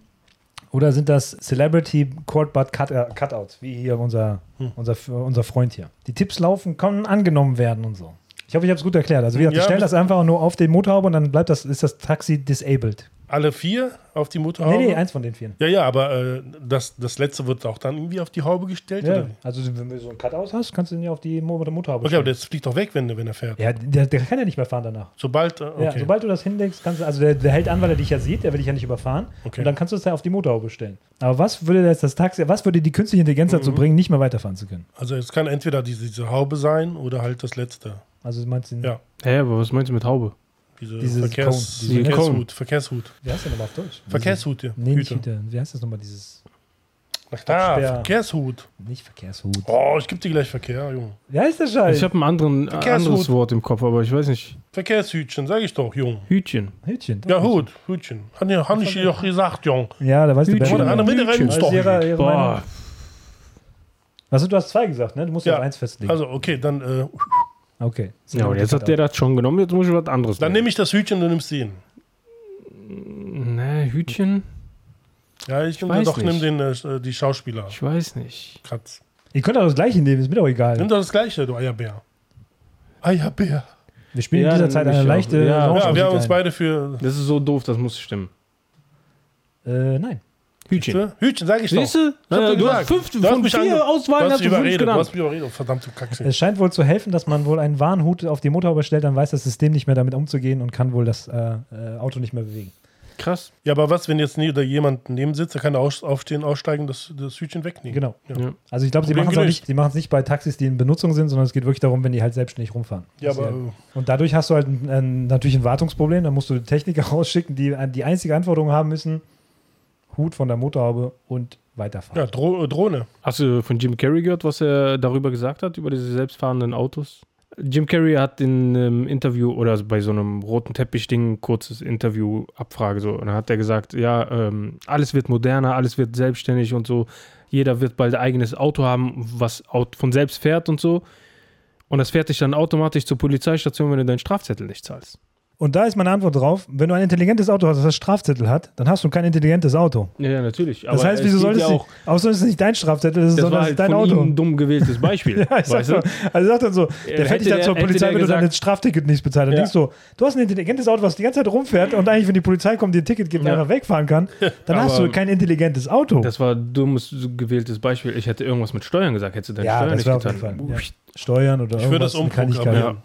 Oder sind das Celebrity Cord Butt Cut, äh, Cutouts, wie hier unser, Hm. unser, unser Freund hier? Die Tipps laufen, können angenommen werden und so. Ich hoffe, ich habe es gut erklärt. Also, wie gesagt, Ja, ich stelle das einfach nur auf den Motorhaube und dann bleibt das, ist das Taxi disabled. Alle vier auf die Motorhaube? Nee, nee, eins von den vier. Ja, ja, aber äh, das, das letzte wird auch dann irgendwie auf die Haube gestellt? Ja, Oder? also wenn du so ein Cutout hast, kannst du den ja auf die Mo- Motorhaube Okay, aber stellen. der fliegt doch weg, wenn, wenn er fährt. Ja, der, der kann ja nicht mehr fahren danach. Sobald, äh, okay. Ja, sobald du das hinlegst, kannst du, also der, der hält an, weil er dich ja sieht, der will dich ja nicht überfahren. Okay. Und dann kannst du es ja auf die Motorhaube stellen. Aber was würde jetzt das Taxi, was würde die künstliche Intelligenz dazu Mhm. bringen, nicht mehr weiterfahren zu können? also es kann entweder diese, diese Haube sein oder halt das letzte. Also du meinst den, Ja. Hä, aber was meinst du mit Haube? Diese Dieses Verkehrs, Cone, diese Verkehrshut. Verkehrshut. wie heißt der nochmal auf Deutsch? Verkehrshut, ja. Nee, Hüte. Hüte. Wie heißt das nochmal, dieses, Ach da. Verkehrshut. nicht Verkehrshut. Oh, ich gebe dir gleich Verkehr, Junge. Wie heißt der Scheiß? Ich habe ein anderen, Verkehrshut. anderes Wort im Kopf, aber ich weiß nicht. Verkehrshütchen, sag ich doch, Junge. Hütchen. Hütchen. Ja, Hut, Hütchen. Hat ja- Hab ich dir doch gesagt, Junge. Ja, da weißt du Hütchen. besser. Oder eine Hütchen. Ist doch. ihre, ihre. Boah, Also du hast zwei gesagt, ne? Du musst ja, Ja. auf eins festlegen. Also, okay, dann, äh, okay. ja, und jetzt hat der das schon genommen, jetzt muss ich was anderes dann nehmen. nehme ich das Hütchen, du nimmst den. Ne, Hütchen? Ja, ich nehme weiß doch nimm den, äh, die Schauspieler. Ich weiß nicht. Katz. Ihr könnt auch das gleiche nehmen, ist mir doch egal. Nimm doch das gleiche, du Eierbär. Eierbär. Wir spielen Ja, in dieser Zeit eine ich auch. leichte Ja, Ja, wir haben uns ein. beide für Das ist so doof, das muss stimmen. Äh, nein. Hütchen. Hütchen, sag ich doch. Siehst du? Ja, du hast fünf Du von vier Auswahlen hast du fünf überredet, du genannt. hast mich überredet, oh, verdammte Kackse. Es scheint wohl zu helfen, dass man wohl einen Warnhut auf die Motorhaube stellt, dann weiß das System nicht mehr damit umzugehen und kann wohl das äh, äh, Auto nicht mehr bewegen. Krass. Ja, aber was, wenn jetzt nie, jemand neben sitzt, der kann da aus, aufstehen, aussteigen, das, das Hütchen wegnehmen. Genau. Ja. Ja. Also ich glaube, sie machen es nicht, sie nicht bei Taxis, die in Benutzung sind, sondern es geht wirklich darum, wenn die halt selbstständig rumfahren. Ja, Also, aber äh, Und dadurch hast du halt ein, ein, natürlich ein Wartungsproblem. Da musst du Techniker rausschicken, die die einzige Anforderung haben müssen: Hut von der Motorhaube und weiterfahren. ja, Dro äh, Drohne. Hast du von Jim Carrey gehört, was er darüber gesagt hat, über diese selbstfahrenden Autos? Jim Carrey hat in einem Interview oder bei so einem roten Teppich-Ding kurzes Interview, Abfrage so. Und dann hat er gesagt, ja, ähm, alles wird moderner, alles wird selbstständig und so. Jeder wird bald ein eigenes Auto haben, was von selbst fährt und so. Und das fährt dich dann automatisch zur Polizeistation, wenn du deinen Strafzettel nicht zahlst. Und da ist meine Antwort drauf: Wenn du ein intelligentes Auto hast, das Strafzettel hat, dann hast du kein intelligentes Auto. Ja, ja natürlich. Das heißt, wieso soll es nicht, außer es ist nicht dein Strafzettel, das ist, das sondern war es ist halt dein von Auto. ihm ein dumm gewähltes Beispiel. Ja, ich sag weißt so, du? also sagt dann so, der fährt dich dann zur Polizei, wenn du dann das Strafticket nicht bezahlst. Dann Ja. denkst du, du hast ein intelligentes Auto, was die ganze Zeit rumfährt und eigentlich, wenn die Polizei kommt, dir ein Ticket gibt und Ja. einfach wegfahren kann, dann hast du kein intelligentes Auto. Das war ein dummes gewähltes Beispiel. Ich hätte irgendwas mit Steuern gesagt. Hättest du deine Ja, Steuern das nicht auf jeden getan. Fall, ja. Steuern oder Ich würde das umprogrammieren.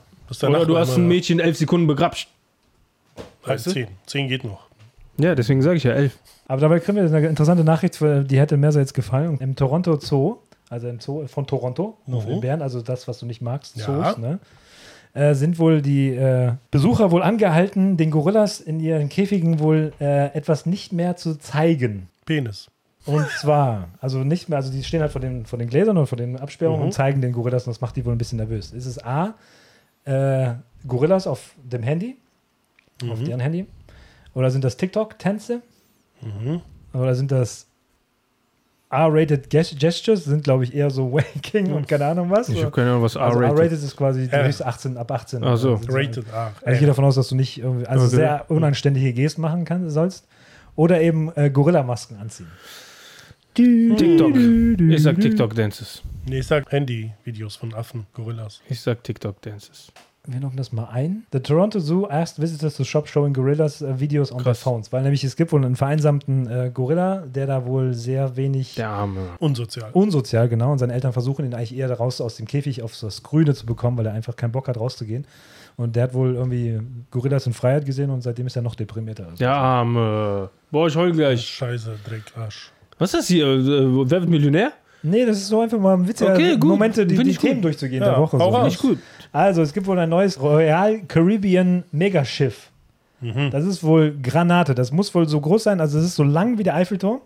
Oder du hast ein Mädchen elf Sekunden begrapscht. Nein, Weißt du? zehn. Zehn geht noch. Ja, deswegen sage ich ja elf. Aber dabei kriegen wir eine interessante Nachricht, für, die hätte Merser jetzt gefallen. Im Toronto Zoo, also im Zoo von Toronto, Mhm. in Bern, also das, was du nicht magst, Ja. Zoos, ne? Äh, sind wohl die äh, Besucher wohl angehalten, den Gorillas in ihren Käfigen wohl äh, etwas nicht mehr zu zeigen. Penis. Und zwar, also nicht mehr, also die stehen halt vor den, vor den Gläsern oder vor den Absperrungen Mhm. und zeigen den Gorillas und das macht die wohl ein bisschen nervös. Ist es A, äh, Gorillas auf dem Handy, auf Mhm. deren Handy? Oder sind das TikTok-Tänze? Mhm. Oder sind das R-rated Ges- Gestures? Sind, glaube ich, eher so Waking und keine Ahnung was. Ich habe keine Ahnung, was also R-rated R-rated ist quasi die höchste 18, ab 18. Ach so. Also, Rated R. Also ich gehe davon aus, dass du nicht irgendwie, also Okay. sehr unanständige Gesten machen kann, sollst. Oder eben äh, Gorilla-Masken anziehen. TikTok. Ich sag TikTok Dances. Nee, ich sag Handy-Videos von Affen, Gorillas. Ich sag TikTok Dances. Wir loggen das mal ein. The Toronto Zoo asked visitors to shop showing gorillas uh, videos on their Krass. phones. Weil nämlich es gibt wohl einen vereinsamten äh, Gorilla, der da wohl sehr wenig Der Arme. Unsozial. unsozial, genau. Und seine Eltern versuchen ihn eigentlich eher da raus aus dem Käfig auf das Grüne zu bekommen, weil er einfach keinen Bock hat, rauszugehen. Und der hat wohl irgendwie Gorillas in Freiheit gesehen und seitdem ist er noch deprimierter. Also Der Arme. Boah, ich heul gleich. Scheiße, Dreckarsch. Was ist das hier? Äh, Wer wird Millionär? Nee, das ist so einfach mal ein Witz, Okay, gut. Momente, die, die. Themen durchzugehen Ja, der Woche. So. Nicht gut. Also, es gibt wohl ein neues Royal Caribbean Megaschiff. Mhm. Das ist wohl Granate. Das muss wohl so groß sein. Also, es ist so lang wie der Eiffelturm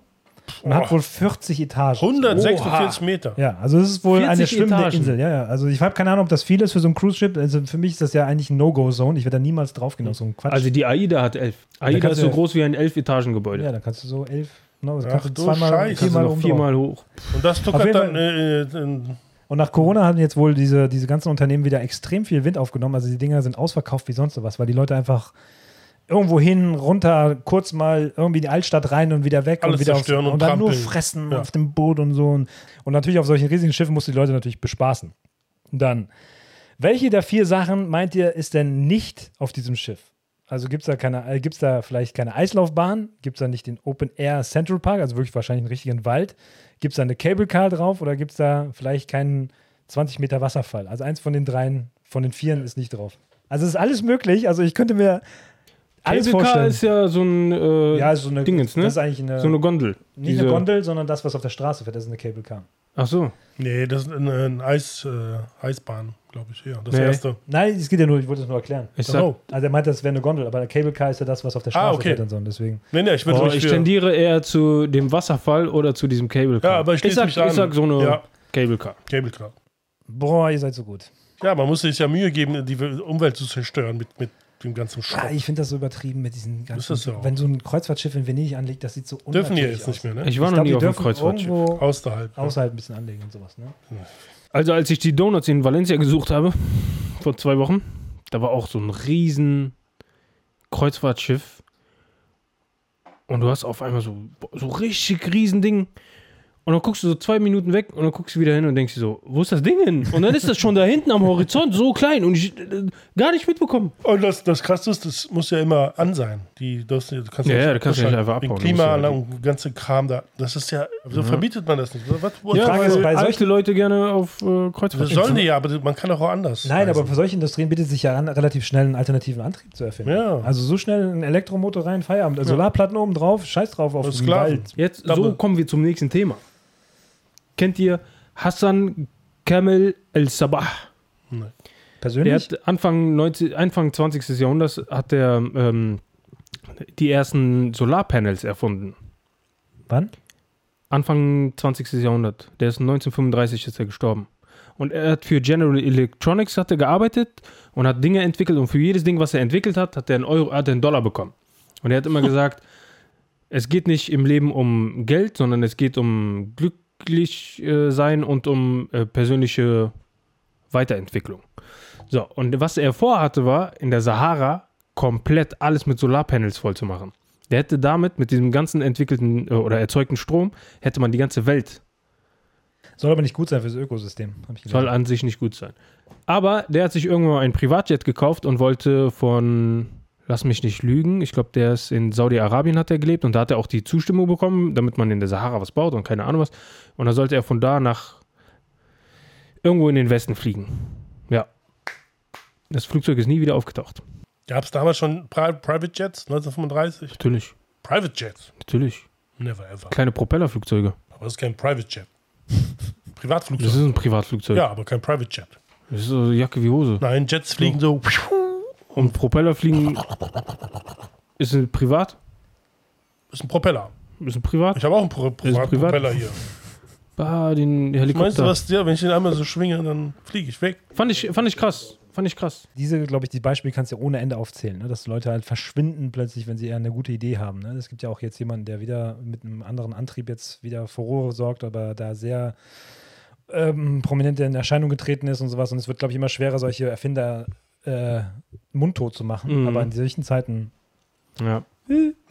und hat Boah. wohl 40 Etagen. 146 Meter. Ja, also es ist wohl 40 eine schwimmende Etagen. Insel. Ja, ja. Also ich habe keine Ahnung, ob das viel ist für so ein Cruise-Ship. Also für mich ist das ja eigentlich ein No-Go-Zone. Ich werde da niemals draufgehen auf so einen Quatsch. Also die AIDA hat elf. AIDA ist so groß wie ein elf-Etagen-Gebäude. ja, dann kannst du so elf, genau, das Ach kannst du zweimal, Scheiße. Kannst du viermal viermal hoch. Und das tuckert dann äh, äh, in Und nach Corona haben jetzt wohl diese, diese ganzen Unternehmen wieder extrem viel Wind aufgenommen. Also die Dinger sind ausverkauft wie sonst was, weil die Leute einfach irgendwo hin, runter, kurz mal irgendwie in die Altstadt rein und wieder weg Alles und wieder aufs, zerstören und und dann nur fressen Ja. auf dem Boot und so. Und, und natürlich auf solchen riesigen Schiffen musst du die Leute natürlich bespaßen. Dann, welche der vier Sachen meint ihr, ist denn nicht auf diesem Schiff? Also gibt es da, keine- äh, gibt's da vielleicht keine Eislaufbahn? Gibt es da nicht den Open Air Central Park, also wirklich wahrscheinlich einen richtigen Wald? Gibt es da eine Cable Car drauf oder gibt es da vielleicht keinen 20 Meter Wasserfall? Also eins von den dreien, von den vieren ist nicht drauf. Also es ist alles möglich. Also ich könnte mir alles Cable Car ist ja so ein äh, ja, so eine, Dingens, ne? das ist eigentlich eine, so eine Gondel. nicht Diese- eine Gondel, sondern das, was auf der Straße fährt, das ist eine Cable Car. Ach so. Nee, das ist eine, Eis, äh, Eisbahn, glaube ich. Ja, das Nee. erste. Nein, es geht ja nur, ich wollte es nur erklären. Ich sag, Oh. Also er meinte, das wäre eine Gondel, aber der Cable Car ist ja das, was auf der Straße Ah, okay. fährt und so. Und deswegen. Nee, nee, ich würde oh, ich tendiere eher zu dem Wasserfall oder zu diesem Cable Car. Ja, aber ich schließe sag, mich an. ich sag so eine Ja. Cable Car. Cable Car. Boah, ihr seid so gut. Ja, man muss sich ja Mühe geben, die Umwelt zu zerstören mit, mit dem ganzen Ah, Schrott. ich finde das so übertrieben mit diesen ganzen. ja auch. wenn so ein Kreuzfahrtschiff in Venedig anlegt, das sieht so Dürfen die unnatürlich jetzt nicht aus. mehr, ne? Ich war Ich noch glaub, nie auf einem Kreuzfahrtschiff. Außerhalb. ja. außerhalb ein bisschen anlegen und sowas. Ne? Also als ich die Donuts in Valencia gesucht habe, vor zwei Wochen, da war auch so ein riesen Kreuzfahrtschiff. Und du hast auf einmal so, so richtig riesen Ding. Und dann guckst du so zwei Minuten weg und dann guckst du wieder hin und denkst dir so, wo ist das Ding hin? Und dann ist das schon da hinten am Horizont, so klein und ich äh, gar nicht mitbekommen. Und das, das Krasse ist, das muss ja immer an sein. Die, das, du kannst Ja, ja, du kannst ja nicht einfach abbauen, ja Klimaanlage und ganze Kram da. Das ist ja, so verbietet man das nicht. Was, wo, Ja, Frage weil ist, bei solchen- Leute gerne auf äh, das Kreuzfahrtschiffen. sollen die ja, aber man kann auch anders. Nein, aber reisen. für solche Industrien bietet sich ja an, relativ schnell einen alternativen Antrieb zu erfinden. Ja. Also so schnell einen Elektromotor rein, Feierabend. Solarplatten oben drauf, scheiß drauf auf den. Wald. Jetzt, so kommen wir zum nächsten Thema. Kennt ihr Hassan Kamel El-Sabah? Nee. Der Persönlich? hat Anfang, 19, Anfang 20. Jahrhunderts hat er ähm, die ersten Solarpanels erfunden. Wann? Anfang 20. Jahrhundert. Der ist 1935 ist er gestorben. Und er hat für General Electronics hat er gearbeitet und hat Dinge entwickelt und für jedes Ding, was er entwickelt hat, hat er einen Euro, hat er einen Dollar bekommen. Und er hat immer gesagt, es geht nicht im Leben um Geld, sondern es geht um glücklich äh, sein und um äh, persönliche Weiterentwicklung. So, und was er vorhatte, war, in der Sahara komplett alles mit Solarpanels voll zu machen. Der hätte damit, mit diesem ganzen entwickelten äh, oder erzeugten Strom, hätte man die ganze Welt. Soll aber nicht gut sein fürs Ökosystem. Soll an sich nicht gut sein. Aber der hat sich irgendwann ein Privatjet gekauft und wollte von, lass mich nicht lügen, ich glaube, der ist in Saudi-Arabien hat er gelebt und da hat er auch die Zustimmung bekommen, damit man in der Sahara was baut und keine Ahnung was. Und dann sollte er von da nach irgendwo in den Westen fliegen. Ja. Das Flugzeug ist nie wieder aufgetaucht. Gab es damals schon Pri Private Jets, 1935? Natürlich, Private Jets? natürlich. Never ever. Kleine Propellerflugzeuge. Aber das ist kein Private Jet. Das Privatflugzeug. ist ein Privatflugzeug. Ja, aber kein Private Jet. Das ist so Jacke wie Hose. Nein, Jets fliegen so. Und Propellerfliegen ist ein Privat? Ist ein Propeller. Ist ein Privat? Ich habe auch einen Pro Pro privat? Propeller hier. Ah, den Helikopter. Meinst du, was der, wenn ich den einmal so schwinge, dann fliege ich weg? Fand ich, fand ich krass. Fand ich krass. Diese, glaube ich, die Beispiele kannst du ja ohne Ende aufzählen, ne? dass Leute halt verschwinden plötzlich, wenn sie eher eine gute Idee haben. Ne? Es gibt ja auch jetzt jemanden, der wieder mit einem anderen Antrieb jetzt wieder Furore sorgt, aber da sehr ähm, prominent in Erscheinung getreten ist und sowas. Und es wird, glaube ich, immer schwerer, solche Erfinder äh, mundtot zu machen. Mhm. Aber in solchen Zeiten Ja.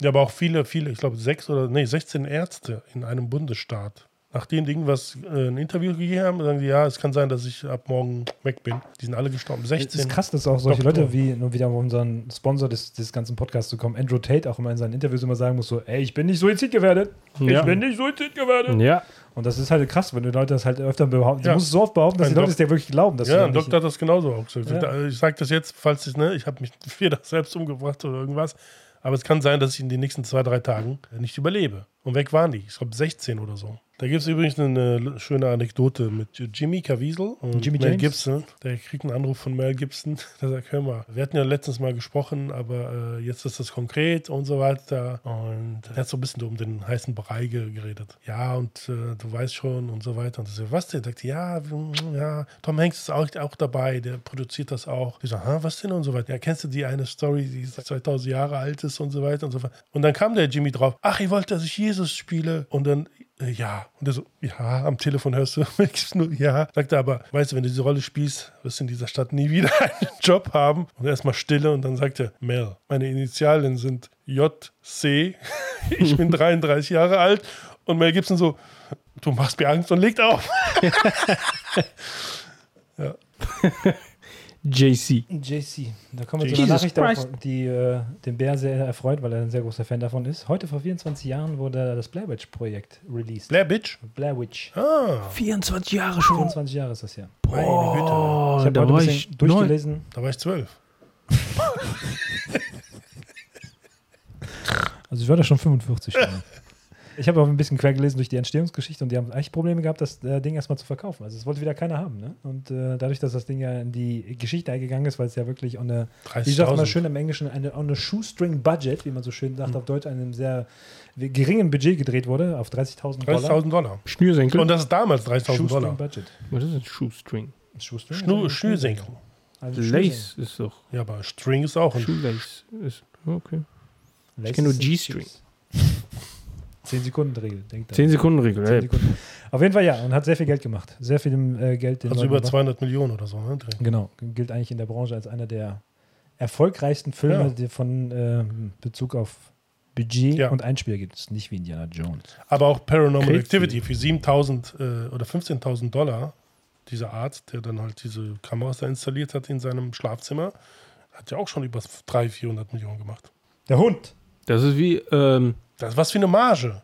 Ja, aber auch viele, viele, ich glaube sechs oder, nee, 16 Ärzte in einem Bundesstaat. Nach dem Ding, was äh, ein Interview gegeben haben, sagen die, ja, es kann sein, dass ich ab morgen weg bin. Die sind alle gestorben. Es 16. ist krass, dass auch solche Doktor. Leute wie, nur wieder auf unseren Sponsor des, des ganzen Podcasts zu kommen, Andrew Tate auch immer in seinen Interviews immer sagen muss, so, ey, ich bin nicht suizidgefährdet. Ja. Ich bin nicht suizidgefährdet. Ja. Und das ist halt krass, wenn die Leute das halt öfter behaupten. Du Ja. musst es so oft behaupten, dass Ein die Leute es dir wirklich glauben. Dass Ja, du ein Doktor hat das genauso auch gesagt. Ja. Ich sage das jetzt, falls ich, ne, ich habe mich wieder selbst umgebracht oder irgendwas. Aber es kann sein, dass ich in den nächsten zwei, drei Tagen nicht überlebe. Und weg waren die. Ich glaube 16 oder so. Da gibt es übrigens eine schöne Anekdote mit Jimmy Caviezel und Jimmy Mel James? Gibson. Der kriegt einen Anruf von Mel Gibson. Der sagt, hör mal, wir hatten ja letztens mal gesprochen, aber äh, jetzt ist das konkret und so weiter. Und er hat so ein bisschen um den heißen Brei ge- geredet. Ja, und äh, du weißt schon und so weiter. Und ich so, was denn? Sagt, ja, ja, Tom Hanks ist auch, auch dabei, der produziert das auch. Ich so, Hä, was denn und so weiter. Ja, kennst du die eine Story, die 2000 Jahre alt ist und so weiter und so fort. Und dann kam der Jimmy drauf, ach, ihr wollt, dass ich Jesus spiele. Und dann äh, ja. Und er so, ja, am Telefon hörst du nur, ja. Sagt er aber, weißt du, wenn du diese Rolle spielst, wirst du in dieser Stadt nie wieder einen Job haben. Und erstmal Stille und dann sagt er, Mel, meine Initialen sind JC, ich bin 33 Jahre alt. Und Mel Gibson so, du machst mir Angst und legt auf. JC. JC. Da kommen wir zu einer Nachricht, Christ. die äh, den Bär sehr erfreut, weil er ein sehr großer Fan davon ist. Heute vor 24 Jahren wurde das Blair Witch-Projekt released. Blair Bitch. Blair Witch. Ah, 24 Jahre schon. 24 Jahre ist das her. meine Güte. Ich habe da heute war ein ich bisschen durchgelesen. Da war ich zwölf. Also ich war da schon 45 schon. Ich habe auch ein bisschen quer gelesen durch die Entstehungsgeschichte und die haben eigentlich Probleme gehabt, das äh, Ding erstmal zu verkaufen. Also es wollte wieder keiner haben. Ne? Und äh, dadurch, dass das Ding ja in die Geschichte eingegangen ist, weil es ja wirklich on a, wie sagt man 30.000. schön im Englischen, eine on a shoestring budget, wie man so schön sagt auf Deutsch, einem sehr geringen Budget gedreht wurde, auf 30.000 Dollar. 30.000 Dollar. Schnürsenkel. Und das ist damals 30.000 Shoestring Dollar. Budget. Was ist ein Shoestring? Shoestring? Schnu Also Schnürsenkel. Also Schnürsenkel. Lace ist doch. Ja, aber String ist auch ein. Shoelace ist. Okay. Lace kenn nur ist- G-String. 10 Sekunden Regel, denkt er. 10 Sekunden Regel. 10 Ey. Sekunden. Auf jeden Fall ja, und hat sehr viel Geld gemacht. Sehr viel äh, Geld. den Also Leuten über gebracht. 200 Millionen oder so. Ne? Genau, gilt eigentlich in der Branche als einer der erfolgreichsten Filme, Ja. von ähm, Bezug auf Budget Ja. und Einspieler gibt es. Nicht wie Indiana Jones. Aber auch Paranormal Crazy. Activity für 7.000 äh, oder 15.000 Dollar. Dieser Arzt, der dann halt diese Kameras da installiert hat in seinem Schlafzimmer, hat ja auch schon über 300, 400 Millionen gemacht. Der Hund. Das ist wie. Ähm, Das ist was für eine Marge.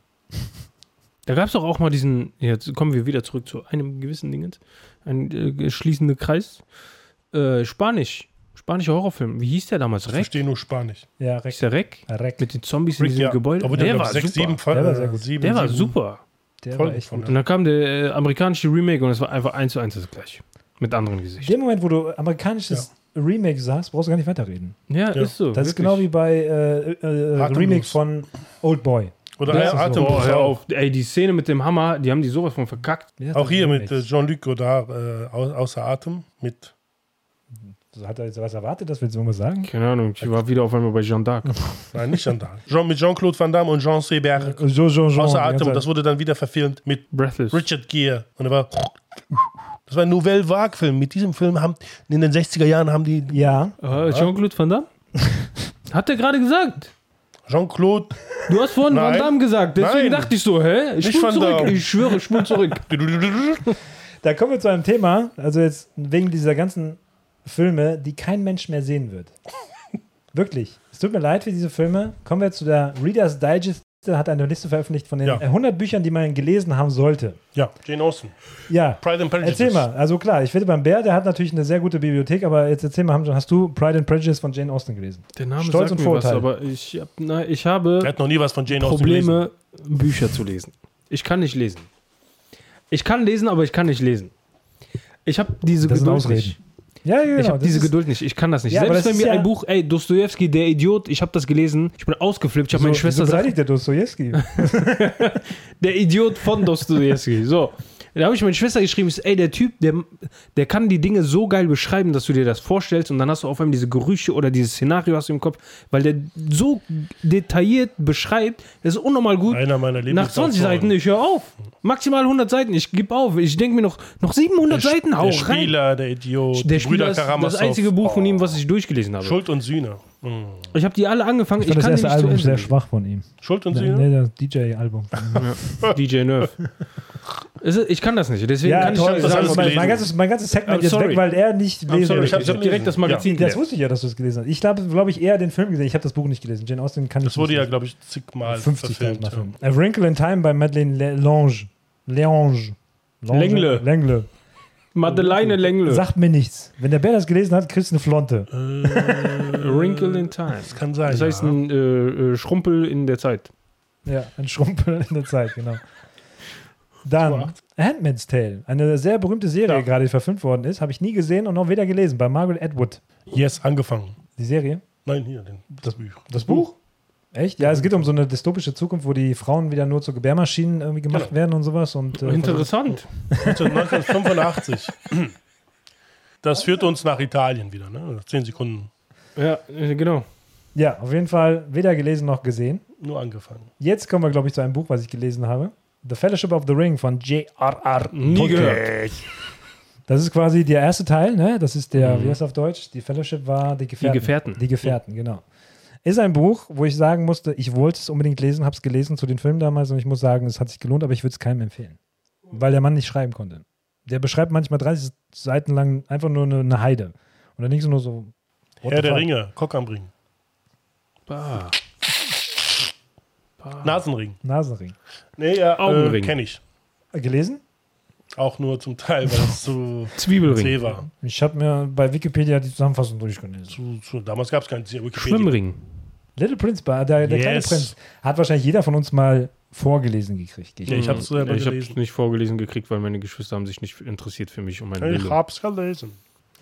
da gab es doch auch mal diesen. Jetzt kommen wir wieder zurück zu einem gewissen Dingens. Ein äh, schließender Kreis. Äh, Spanisch. Spanischer Horrorfilm. Wie hieß der damals? Ich Rec? verstehe nur Spanisch. Ja, Hieß Rex. der Rec? Rex. Mit den Zombies in Rick, diesem ja. Gebäude. Der ja, war sechs, super. sieben, Fa- Der war äh, sehr gut. sieben, der war sieben super. Der Folgen war echt von, gut. ja. Und dann kam der äh, amerikanische Remake und es war einfach eins zu eins das gleiche. Mit anderen In Gesichtern. dem Moment, wo du amerikanisches Remake sagst, brauchst du gar nicht weiterreden. Ja, Ja. ist so. Das ist wirklich. genau wie bei äh, äh, Atemlos. Remake von Old Boy. Oder Das ja, ist so. Hör auch. auf. Ey, die Szene mit dem Hammer, die haben die sowas von verkackt. Auch hier mit äh. Jean-Luc Godard äh, au- außer Atem. Mit Hat er jetzt was erwartet? Das willst du irgendwas sagen? Keine Ahnung, ich war wieder auf einmal bei Jean d'Arc. Nein, nicht Jean d'Arc. Jean, mit Jean-Claude Van Damme und Jean Seberg. Jean, Jean, Jean, Außer Atem. Das wurde dann wieder verfilmt mit Breathless. Richard Gere. Und er war. Das war ein Nouvelle Vague-Film. Mit diesem Film haben in den 60er Jahren haben die Ja, Äh, Jean-Claude Van Damme? Hat er gerade gesagt. Jean-Claude. Du hast vorhin Nein. Van Damme gesagt. Deswegen Nein. dachte ich so, hä? Ich Nicht Van zurück. Damme. Ich schwöre, ich spul zurück. Da kommen wir zu einem Thema, also jetzt wegen dieser ganzen Filme, die kein Mensch mehr sehen wird. Wirklich. Es tut mir leid für diese Filme. Kommen wir zu der Reader's Digest. Der hat eine Liste veröffentlicht von den Ja. 100 Büchern, die man gelesen haben sollte. ja, Jane Austen. Ja. Pride and Prejudice. Erzähl mal, also klar, ich finde beim Bär, der hat natürlich eine sehr gute Bibliothek, aber jetzt erzähl mal, hast du Pride and Prejudice von Jane Austen gelesen? Der Name Stolz sagt und mir was, Vorurteil. aber ich, hab, na, ich Er habe hat noch nie was von Jane Austen gelesen. Probleme, Bücher zu lesen. Ich kann nicht lesen. Ich kann lesen, aber ich kann nicht lesen. Ich habe diese Das Geduld nicht. Ja, genau. ich habe diese Geduld nicht. Ich kann das nicht. Ja, Selbst wenn ist mir ja- ein Buch, ey, Dostoevsky, der Idiot, ich habe das gelesen, ich bin ausgeflippt, ich habe meine So, Schwester wieso Sachen beleidigt der Dostoevsky? Der Idiot von Dostoevsky. So. Da habe ich meine Schwester geschrieben, ich so, ey, der Typ, der, der kann die Dinge so geil beschreiben, dass du dir das vorstellst und dann hast du auf einmal diese Gerüche oder dieses Szenario hast du im Kopf, weil der so detailliert beschreibt, das ist unnormal gut. Einer meiner Nach 20 Seiten, Lieblingsautoren. ich höre auf. Maximal 100 Seiten, ich gebe auf. Ich denke mir noch, noch 700 Der, Seiten, hau der rein. Spieler, der Idiot, Der Spieler Brüder ist das einzige Buch von Oh. ihm, was ich durchgelesen habe. Schuld und Sühne. Mhm. Ich habe die alle angefangen, Ich ich, das erste Album sehr schwach von ihm. Schuld und Sühne? nee, das DJ-Album. DJ Nerf. Ich kann das nicht, deswegen Ja, kann toll. ich das nicht alles sagen, mein, mein, ganzes, mein ganzes Segment jetzt weg, weil er nicht lesen ich habe direkt das Magazin Das gelesen. wusste ich ja, dass du es gelesen hast. Ich glaube, glaube ich, eher den Film gesehen. Ich habe das Buch nicht gelesen. Jane Austen kann ich Das wurde nicht ja, glaube ich, zigmal 50 verfilmt. Mal ja. A Wrinkle in Time bei Madeleine Le- Lange. Lange. Lange? Lengle. Lengle. Madeleine Lengle. Sagt mir nichts. Wenn der Bär das gelesen hat, kriegst du eine Flonte. A Wrinkle in Time. Das kann sein. Das heißt ja. ein äh, äh, Schrumpel in der Zeit. Ja, ein Schrumpel in der Zeit, genau. Dann Handmaid's Tale. Eine sehr berühmte Serie, Ja. gerade die verfilmt worden ist. Habe ich nie gesehen und noch weder gelesen. Bei Margaret Atwood. Yes, angefangen. Die Serie. Nein, hier, den, das Buch. Das Buch? Echt? Ja, es geht um so eine dystopische Zukunft, wo die Frauen wieder nur zu Gebärmaschinen irgendwie gemacht Genau. werden und sowas. Und, äh, Interessant. 1985. Das führt uns nach Italien wieder, ne? Zehn Sekunden Ja, äh, genau. Ja, auf jeden Fall weder gelesen noch gesehen. nur angefangen. Jetzt kommen wir, glaube ich, zu einem Buch, was ich gelesen habe. The Fellowship of the Ring von J.R.R. Tolkien. Das ist quasi der erste Teil, ne? Das ist der, wie heißt es auf Deutsch? Die Fellowship war die Gefährten. Gefährten. Die Gefährten, genau. Ist ein Buch, wo ich sagen musste, ich wollte es unbedingt lesen, habe es gelesen zu den Filmen damals und ich muss sagen, es hat sich gelohnt, aber ich würde es keinem empfehlen. Weil der Mann nicht schreiben konnte. Der beschreibt manchmal 30 Seiten lang einfach nur eine, eine Heide. Und dann denkst du nur so. Herr der? Ringe, Cock am Ring. Bah. Nasenring. Nasenring. Nee, ja, äh, Augenring. kenne ich. Äh, Gelesen? Auch nur zum Teil, weil es zu Zwiebelring. zäh war. Ich habe mir bei Wikipedia die Zusammenfassung durchgelesen. Zu, zu, damals gab es kein Wikipedia. Schwimmring. Little Prince, der, der kleine Yes. Prinz, hat wahrscheinlich jeder von uns mal vorgelesen gekriegt. Ja, ich mal. hab's selber ich habe gelesen. nicht vorgelesen gekriegt, weil meine Geschwister haben sich nicht interessiert für mich und mein Ich Wille. hab's gelesen.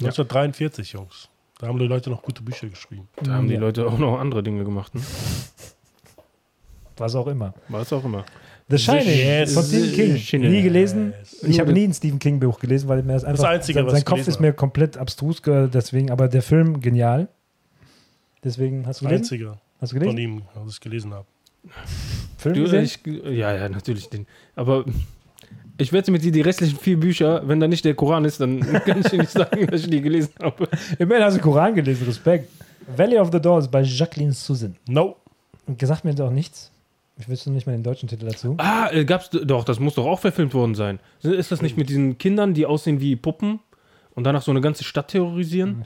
1943, Jungs. Da haben die Leute noch gute Bücher geschrieben. Da haben die Ja. Leute auch noch andere Dinge gemacht. Ne? Was auch immer. War es auch immer. The Shining Yes. von Stephen King. Shining. Nie gelesen. Ich habe nie ein Stephen King Buch gelesen, weil mir das einfach. Einzige, sein, was sein Kopf ist mir komplett abstrus, ge- deswegen. Aber der Film genial. Deswegen hast du Das gelesen? einzige Hast du von gelesen? ihm, was ich gelesen habe. Film Du, ich, ja, ja, natürlich. Den. Aber ich wette mit dir, die restlichen vier Bücher, wenn da nicht der Koran ist, dann kann ich dir nicht sagen, dass ich die gelesen habe. Immerhin hast du Koran gelesen, Respekt. Valley of the Dolls bei Jacqueline Susan. No. Und gesagt mir jetzt auch nichts. Ich wüsste nicht mal den deutschen Titel dazu. Ah, äh, gab's doch, das muss doch auch verfilmt worden sein. Ist das nicht mit diesen Kindern, die aussehen wie Puppen und danach so eine ganze Stadt terrorisieren?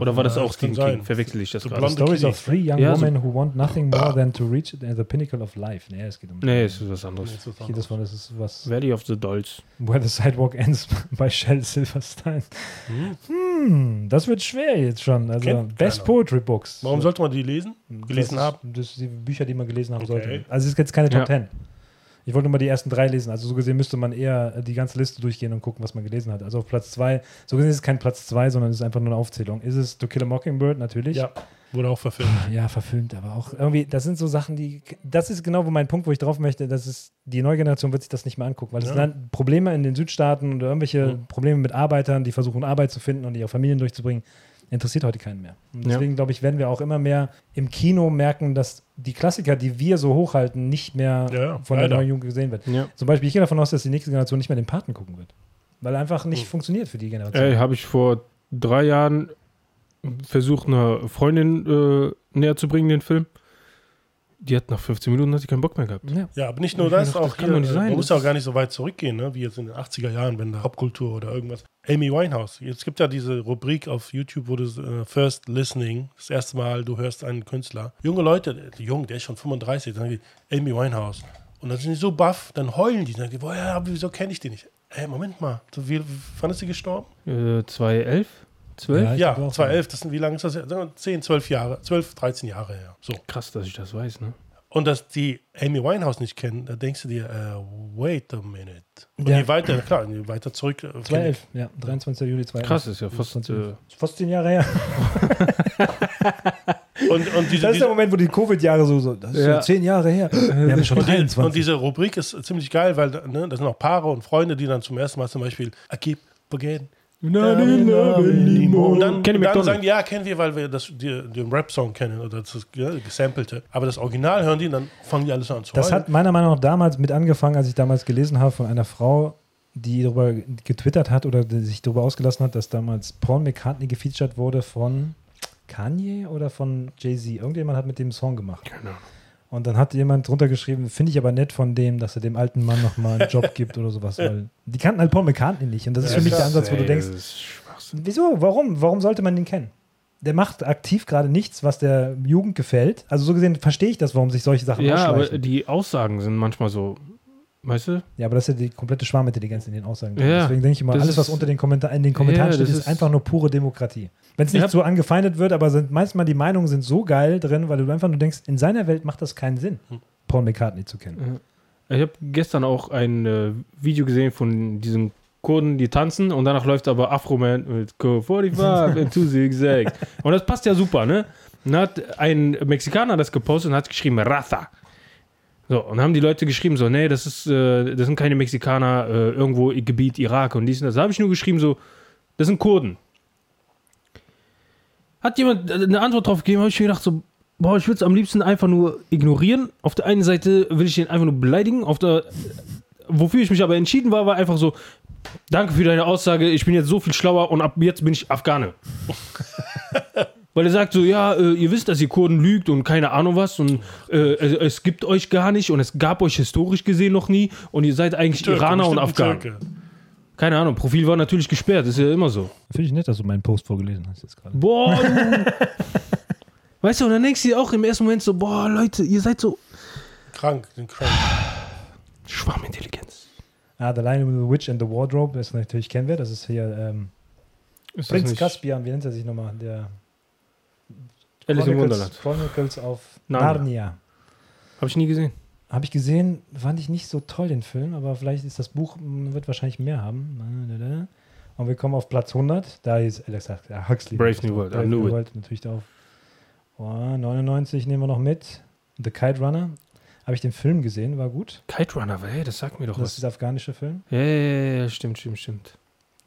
Oder war das Ja, auch das Stephen. King? Verwechsel ich das So gerade? Stories of three young Ja, so- women who want nothing more than to reach the pinnacle of life. Nee, es geht um. Nee, es ist was anderes. Das ist was anderes. das war das ist was. Valley of the Dolls. Where the Sidewalk Ends bei Shell Silverstein. Hm, das wird schwer jetzt schon. Also Kennt Best keiner. Poetry Books. Warum sollte man die lesen? Gelesen das, haben? Das sind die Bücher, die man gelesen haben Okay. sollte. Also es ist jetzt keine Top Ja. Ten. Ich wollte nur mal die ersten drei lesen. Also so gesehen müsste man eher die ganze Liste durchgehen und gucken, was man gelesen hat. Also auf Platz zwei, so gesehen ist es kein Platz zwei, sondern es ist einfach nur eine Aufzählung. Ist es To Kill a Mockingbird? Natürlich. Ja, wurde auch verfilmt. Ja, verfilmt, aber auch irgendwie, das sind so Sachen, die, das ist genau wo mein Punkt, wo ich drauf möchte, dass es, die neue Generation wird sich das nicht mehr angucken, weil es Ja. sind Probleme in den Südstaaten oder irgendwelche Ja. Probleme mit Arbeitern, die versuchen Arbeit zu finden und ihre Familien durchzubringen, interessiert heute keinen mehr. Und Ja. deswegen, glaube ich, werden wir auch immer mehr im Kino merken, dass die Klassiker, die wir so hochhalten, nicht mehr Ja, ja, von der leider. neuen Jugend gesehen wird. Ja. Zum Beispiel, ich gehe davon aus, dass die nächste Generation nicht mehr den Paten gucken wird. Weil er einfach nicht Hm. funktioniert für die Generation. Ey, habe ich vor drei Jahren versucht, einer Freundin äh, näher zu bringen, den Film. Die hat nach 15 Minuten hat sie keinen Bock mehr gehabt. ja. Ja, aber nicht nur das, das auch kann hier, doch nicht sein, man das muss auch gar nicht so weit zurückgehen, ne, wie jetzt in den 80er Jahren, wenn da Popkultur oder irgendwas. Amy Winehouse, es gibt ja diese Rubrik auf YouTube, wo du äh, First Listening, das erste Mal, du hörst einen Künstler. Junge Leute, der, jung, der ist schon 35, dann sagen die, Amy Winehouse. Und dann sind die so baff, dann heulen die, dann sagen die, wieso kenne ich die nicht? Ey, Moment mal, so wie, wann ist sie gestorben? Äh, 2011? 12? Ja, Ja, glaub auch, 2011, das sind, wie lange ist das? her? Sagen wir 10, 12 Jahre, 12, 13 Jahre her. So. Krass, dass ich das weiß, ne? Und dass die Amy Winehouse nicht kennen, da denkst du dir, äh, wait a minute. Und Ja. je weiter, klar, je weiter zurück. äh, 2011, ja, 23. Juli 2011. Krass, ist ja fast. Äh, Fast zehn Jahre her. Und, und diese, Das ist der Moment, wo die Covid-Jahre so, so, das ist ja. Ja. zehn Jahre her. Wir haben schon und, die, 23. und diese Rubrik ist ziemlich geil, weil ne, das sind auch Paare und Freunde, die dann zum ersten Mal zum Beispiel I keep forgetting. Und dann, Kenny dann sagen die, ja, kennen wir, weil wir das, die, den Rap-Song kennen oder das ja, gesampelte. Aber das Original hören die und dann fangen die alles an zu das heulen. hat meiner Meinung nach damals mit angefangen, als ich damals gelesen habe von einer Frau, die darüber getwittert hat oder die sich darüber ausgelassen hat, dass damals Paul McCartney gefeatured wurde von Kanye oder von Jay-Z. Irgendjemand hat mit dem Song gemacht. Keine Ahnung. Und dann hat jemand drunter geschrieben, finde ich aber nett von dem, dass er dem alten Mann nochmal einen Job gibt oder sowas. Weil die kannten halt Paul McCartney nicht. Und das ist für mich der Ansatz, wo du denkst. Wieso? Warum? Warum sollte man den kennen? Der macht aktiv gerade nichts, was der Jugend gefällt. Also so gesehen verstehe ich das, warum sich solche Sachen Ja, aber die Aussagen sind manchmal so. Weißt du? ja, aber das ist ja die komplette Schwarmintelligenz in den Aussagen. Ja, Deswegen denke ich immer, alles, was unter den Kommentar in den Kommentaren Ja, steht, ist, ist- einfach nur pure Demokratie. Wenn es nicht Ja. so angefeindet wird, aber sind manchmal die Meinungen sind so geil drin, weil du einfach nur denkst, in seiner Welt macht das keinen Sinn, Hm. Paul McCartney zu kennen. Ich habe gestern auch ein äh, Video gesehen von diesen Kurden, die tanzen und danach läuft aber Afro-Man mit Go 45 and 2 Zigzag. Und das passt ja super, ne? Dann hat ein Mexikaner das gepostet und hat geschrieben Raza. So, und haben die Leute geschrieben so, nee, das ist, äh, das sind keine Mexikaner äh, irgendwo im Gebiet Irak und dies und das. Da habe ich nur geschrieben so, das sind Kurden. Hat jemand äh, eine Antwort drauf gegeben, habe ich mir gedacht so, boah, ich würde es am liebsten einfach nur ignorieren. Auf der einen Seite will ich den einfach nur beleidigen, auf der wofür ich mich aber entschieden war, war einfach so, danke für deine Aussage, ich bin jetzt so viel schlauer und ab jetzt bin ich Afghane. Weil er sagt so, ja, äh, ihr wisst, dass ihr Kurden lügt und keine Ahnung was und äh, es, es gibt euch gar nicht und es gab euch historisch gesehen noch nie und ihr seid eigentlich Türke, Iraner und Afghanen. Türke. Keine Ahnung, Profil war natürlich gesperrt, ist ja immer so. Finde ich nett, dass du meinen Post vorgelesen hast jetzt gerade. Boah, du. Weißt du, und dann denkst du dir auch im ersten Moment so, boah, Leute, ihr seid so Krank, den krank. Schwarmintelligenz. Ah, The Lion with the Witch and the Wardrobe ist natürlich kennen wir. Das ist hier ähm, Ist das Prinz nicht Caspian, wie nennt er sich nochmal? Der Alice im Chronicles, Wunderland. Chronicles of Narnia. Narnia. Habe ich nie gesehen. Habe ich gesehen, fand ich nicht so toll, den Film, aber vielleicht ist das Buch, m, wird wahrscheinlich mehr haben. Und wir kommen auf Platz 100. Da ist Alex ja, Huxley. Brave New. World, Brave New. World natürlich drauf. Oh, 99 nehmen wir noch mit. The Kite Runner. Habe ich den Film gesehen, war gut. Kite Runner, hey, das sagt mir doch Das ist was. der afghanische Film. Ja, ja, ja, ja, stimmt, stimmt, stimmt.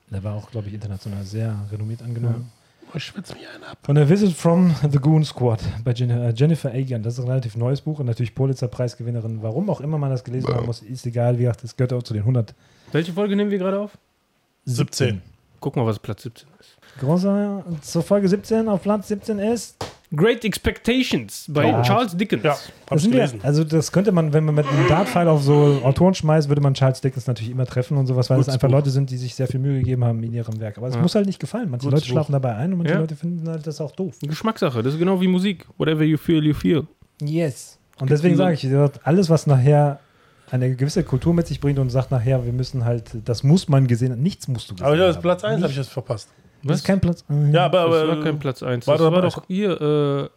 Der war auch, glaube ich, international sehr renommiert angenommen. Oh, ich schwitze mich einen ab. Von der Visit from the Goon Squad bei äh, Jennifer Agan. Das ist ein relativ neues Buch und natürlich Pulitzer-Preisgewinnerin. Warum auch immer man das gelesen haben muss, ist egal. Wie gesagt, das gehört auch zu den 100. Welche Folge nehmen wir gerade auf? 17. Guck mal, was Platz 17 ist. Großer, zur Folge 17 auf Platz 17 ist. Great Expectations bei Ja. Charles Dickens. Ja, Das ich sind ja, gelesen. also das könnte man, wenn man mit einem Dartpfeil auf so Autoren schmeißt, würde man Charles Dickens natürlich immer treffen und sowas, weil Gutes es einfach Buch. Leute sind, die sich sehr viel Mühe gegeben haben in ihrem Werk. Aber es Ja. muss halt nicht gefallen. Manche Gutes Leute schlafen dabei ein und manche Ja. Leute finden halt das auch doof. Geschmackssache, das ist genau wie Musik. Whatever you feel, you feel. Yes. Und deswegen diese- sage ich, alles, was nachher eine gewisse Kultur mit sich bringt und sagt nachher, wir müssen halt, das muss man gesehen haben. Nichts musst du gesehen Aber das haben. Platz 1 habe ich jetzt verpasst. Das ist kein Platz. Ja, aber, Das aber war kein Platz 1. war Das doch war bei- doch hier, äh,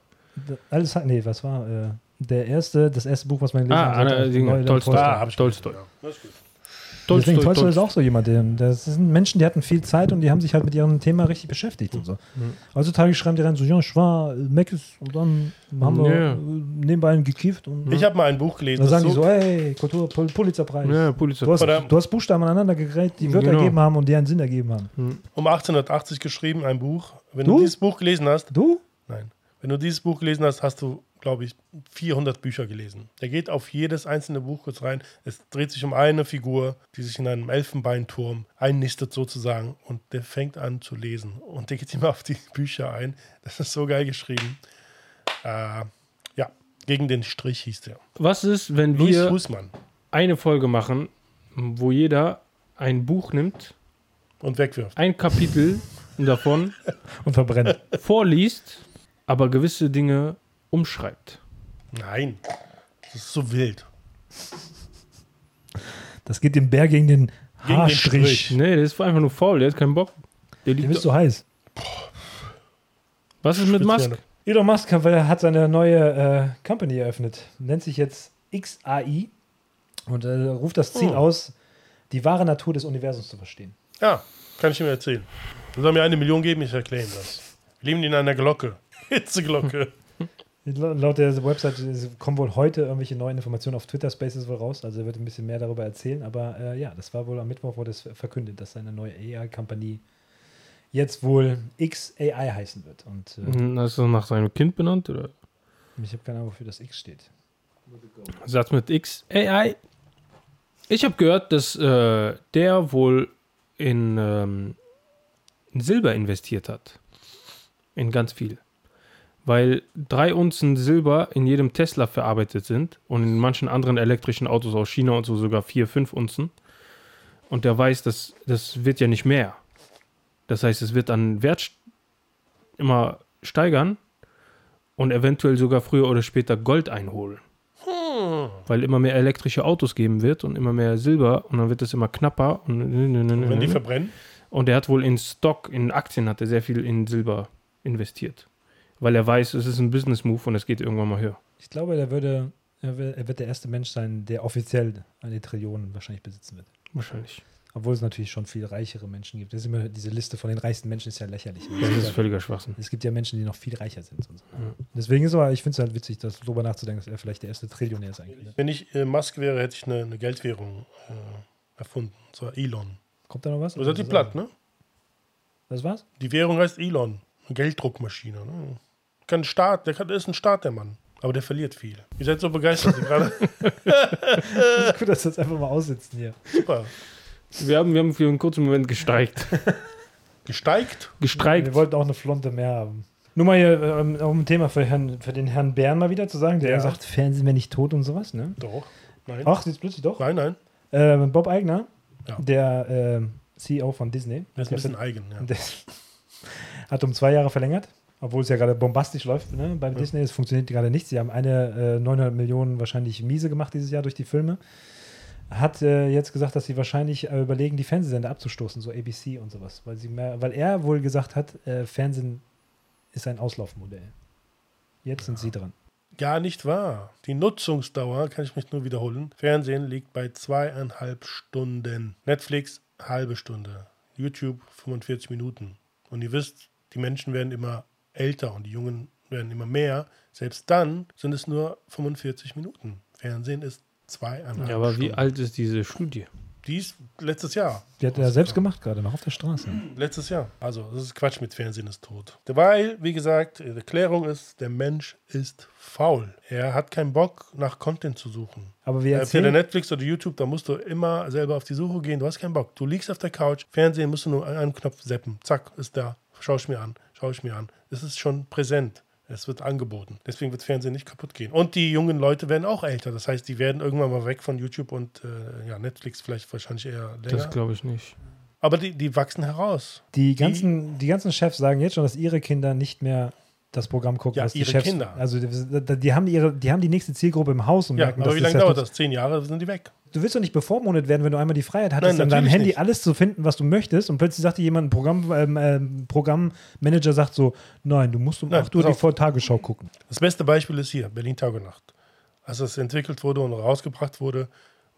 Alles, nee, was war? Äh, der erste, das erste Buch, was man gelesen Ah, hat. Anna. Tolstoi. Ah, hab ich Tolstoi. Ja, das ist gut. Deswegen, Tolstoi, Tolstoi ist Tolstoi. auch so jemand, der, das sind Menschen, die hatten viel Zeit und die haben sich halt mit ihrem Thema richtig beschäftigt und so. Heutzutage schreiben die dann so, ja, ich war äh, Meckes und dann haben wir Ja. äh, nebenbei einen gekifft und Ich habe mal ein Buch gelesen. dann sagen die so, hey, Kultur, Pul Pulitzerpreis. Ja, Pulitzer. Du hast, du hast Buchstaben aneinander gegräht, die Wörter Genau. ergeben haben und die einen Sinn ergeben haben. um 1880 geschrieben, ein Buch. Wenn Du? du dieses Buch gelesen hast, Du? nein, wenn du dieses Buch gelesen hast, hast du, glaube ich, 400 Bücher gelesen. Der geht auf jedes einzelne Buch kurz rein. Es dreht sich um eine Figur, die sich in einem Elfenbeinturm einnistet sozusagen und der fängt an zu lesen und der geht immer auf die Bücher ein. Das ist so geil geschrieben. Äh, ja, gegen den Strich hieß der. Was ist, wenn wir Fußmann eine Folge machen, wo jeder ein Buch nimmt, und wegwirft. ein Kapitel davon Und verbrennt. vorliest, aber gewisse Dinge umschreibt? Nein, das ist so wild. Das geht dem Bär gegen den Gegen den Haarstrich. Strich. Nee, der ist einfach nur faul, der hat keinen Bock. Der Der liegt ist so heiß. Was ist mit Musk? Elon Musk hat seine neue äh, Company eröffnet. Nennt sich jetzt XAI und äh, ruft das Ziel Oh. aus, die wahre Natur des Universums zu verstehen. Ja, kann ich ihm erzählen. Du soll mir eine Million geben, ich erkläre ihm das. Wir leben in einer Glocke. Hitzeglocke. La- Laut der Website äh, kommen wohl heute irgendwelche neuen Informationen auf Twitter Spaces wohl raus. Also er wird ein bisschen mehr darüber erzählen. Aber äh, ja, das war wohl am Mittwoch wurde es verkündet, dass seine neue AI-Kompanie jetzt wohl XAI heißen wird. Und äh, Hm, Hast du das nach seinem Kind benannt? Oder? ich habe keine Ahnung, wofür das X steht. Satz mit X. AI. Ich habe gehört, dass äh, der wohl in, ähm, in Silber investiert hat. In ganz viel. Weil drei Unzen Silber in jedem Tesla verarbeitet sind und in manchen anderen elektrischen Autos aus China und so sogar vier, fünf Unzen. Und der weiß, dass das wird ja nicht mehr. Das heißt, es wird an Wert immer steigern und eventuell sogar früher oder später Gold einholen weil immer mehr elektrische Autos geben wird und immer mehr Silber und dann wird es immer knapper und, Wenn die verbrennen. und er hat wohl in Stock, in Aktien hat er sehr viel in Silber investiert, weil er weiß, es ist ein Business Move und es geht irgendwann mal höher. Ich glaube, er würde, er wird, er der erste Mensch sein, der offiziell eine Trillion wahrscheinlich besitzen wird. Wahrscheinlich. Obwohl es natürlich schon viel reichere Menschen gibt. Das ist immer, diese Liste von den reichsten Menschen ist ja lächerlich. Das Es ist gibt, ja, völliger Schwachsinn. es gibt ja Menschen, die noch viel reicher sind. Und so. Deswegen ist es aber, ich finde es halt witzig, dass, darüber nachzudenken, dass er vielleicht der erste Trillionär sein könnte. Wenn ich äh, Musk wäre, hätte ich eine, eine Geldwährung äh, erfunden. Und zwar Elon. Kommt da noch was? Das ist die platt, ne? Das war's? Die Währung heißt Elon. Gelddruckmaschine. Ne? Kann Staat, der kann, ist ein Staat, der Mann. Aber der verliert viel. Ihr seid so begeistert gerade. Gut, dass wir das einfach mal aussitzen hier. Super. Wir haben, wir haben für einen kurzen Moment gestreikt. Gesteigt? Gestreikt. Wir wollten auch eine Flonte mehr haben. Nur mal hier, ähm, um ein Thema für, Herrn, für den Herrn Bären mal wieder zu sagen, der Ja. sagt, Fernsehen wäre nicht tot und sowas, ne? Doch. Nein. Ach, jetzt plötzlich doch. Nein, nein. Ähm, Bob Eigner, Ja. der ähm, CEO von Disney, Das ist ein bisschen eigen. Ja. Hat um zwei Jahre verlängert, obwohl es ja gerade bombastisch läuft ne? bei Disney. Es funktioniert gerade nicht. Sie haben eine äh, 900 Millionen wahrscheinlich miese gemacht dieses Jahr durch die Filme. Hat äh, jetzt gesagt, dass sie wahrscheinlich äh, überlegen, die Fernsehsender abzustoßen, so ABC und sowas. Weil, sie mehr, weil er wohl gesagt hat, äh, Fernsehen ist ein Auslaufmodell. Jetzt sind sie dran. Gar nicht wahr. Die Nutzungsdauer, kann ich mich nur wiederholen. Fernsehen liegt bei zweieinhalb Stunden. Netflix halbe Stunde. YouTube 45 Minuten. Und ihr wisst, die Menschen werden immer älter und die Jungen werden immer mehr. Selbst dann sind es nur 45 Minuten. Fernsehen ist zweieinhalb Ja, aber wie Stunden. alt ist diese Studie? Dies letztes Jahr. Die hat er selbst gemacht gerade, noch auf der Straße. Letztes Jahr. Also, das ist Quatsch mit Fernsehen ist tot. Weil, wie gesagt, die Erklärung ist, der Mensch ist faul. Er hat keinen Bock, nach Content zu suchen. Aber wir Äh, erzählen, Netflix oder YouTube, da musst du immer selber auf die Suche gehen. Du hast keinen Bock. Du liegst auf der Couch, Fernsehen musst du nur an einem Knopf zappen. Zack, ist da. Schau ich mir an. Schau ich mir an. Es ist schon präsent. Es wird angeboten. Deswegen wird Fernsehen nicht kaputt gehen. Und die jungen Leute werden auch älter. Das heißt, die werden irgendwann mal weg von YouTube und äh, ja, Netflix vielleicht wahrscheinlich eher länger. Das glaube ich nicht. Aber die, die wachsen heraus. die, ganzen, die ganzen Chefs sagen jetzt schon, dass ihre Kinder nicht mehr das Programm gucken, Ja, was die ihre Chefs. Kinder. Also die, die, haben ihre, die haben die nächste Zielgruppe im Haus und Ja, merken, aber dass wie das lange ja dauert das? Zehn Jahre sind die weg. Du willst doch nicht bevormundet werden, wenn du einmal die Freiheit hattest, Nein, in deinem Handy nicht. alles zu finden, was du möchtest und plötzlich sagt dir jemand, ein Programm, ähm, ähm, Programmmanager sagt so, nein, du musst um Nein, 8 Uhr die auf. Vor-Tagesschau gucken. Das beste Beispiel ist hier, Berlin Tag und Nacht. Als es entwickelt wurde und rausgebracht wurde,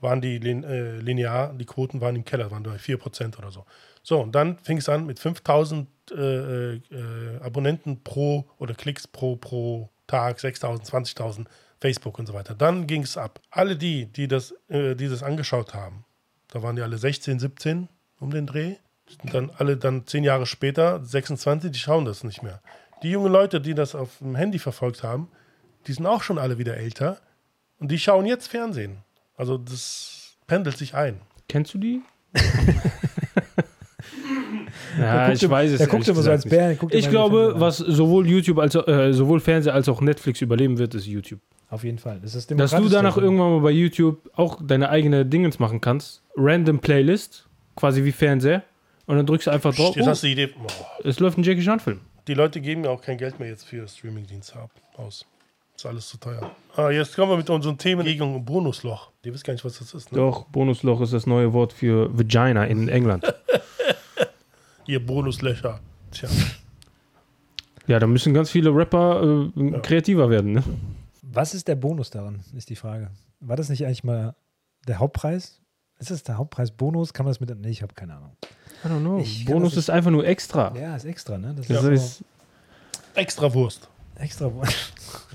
waren die äh, linear, die Quoten waren im Keller, waren bei 4% oder so. So, und dann fing es an mit 5000 äh, äh, Abonnenten pro oder Klicks pro, pro Tag, 6000, 20.000, Facebook und so weiter. Dann ging es ab. Alle die, die das, äh, die das angeschaut haben, da waren die alle 16, 17 um den Dreh. Und dann alle dann zehn Jahre später, 26, die schauen das nicht mehr. Die jungen Leute, die das auf dem Handy verfolgt haben, die sind auch schon alle wieder älter und die schauen jetzt Fernsehen. Also das pendelt sich ein. Kennst du die? Ja, ich immer- weiß es. Der guckt immer so als Bär. Ich glaube, was sowohl YouTube als auch, äh, sowohl Fernseher als auch Netflix überleben wird, ist YouTube. Auf jeden Fall. Das ist Dass du danach irgendwann mal bei YouTube auch deine eigene Dingens machen kannst. Random Playlist, quasi wie Fernseher. Und dann drückst du einfach drauf. Jetzt Oh, hast du die Idee. Boah. es läuft ein Jackie Chan-Film. Die Leute geben ja auch kein Geld mehr jetzt für Streamingdienste ab. Aus. Ist alles zu teuer. Ah, jetzt kommen wir mit unseren Themen gegen Bonusloch. Die wisst gar nicht, was das ist. Ne? Doch, Bonusloch ist das neue Wort für Vagina in England. Ihr Bonuslöcher. Tja. ja, da müssen ganz viele Rapper äh, kreativer werden. Ne? Was ist der Bonus daran, ist die Frage. War das nicht eigentlich mal der Hauptpreis? Ist das der Hauptpreis Bonus? Kann man das mit. Nee, ich habe keine Ahnung. I don't know. Ich Bonus ist einfach nur extra. Ja, ist extra, ne? Das Das ist ist, Extra Wurst. Extra.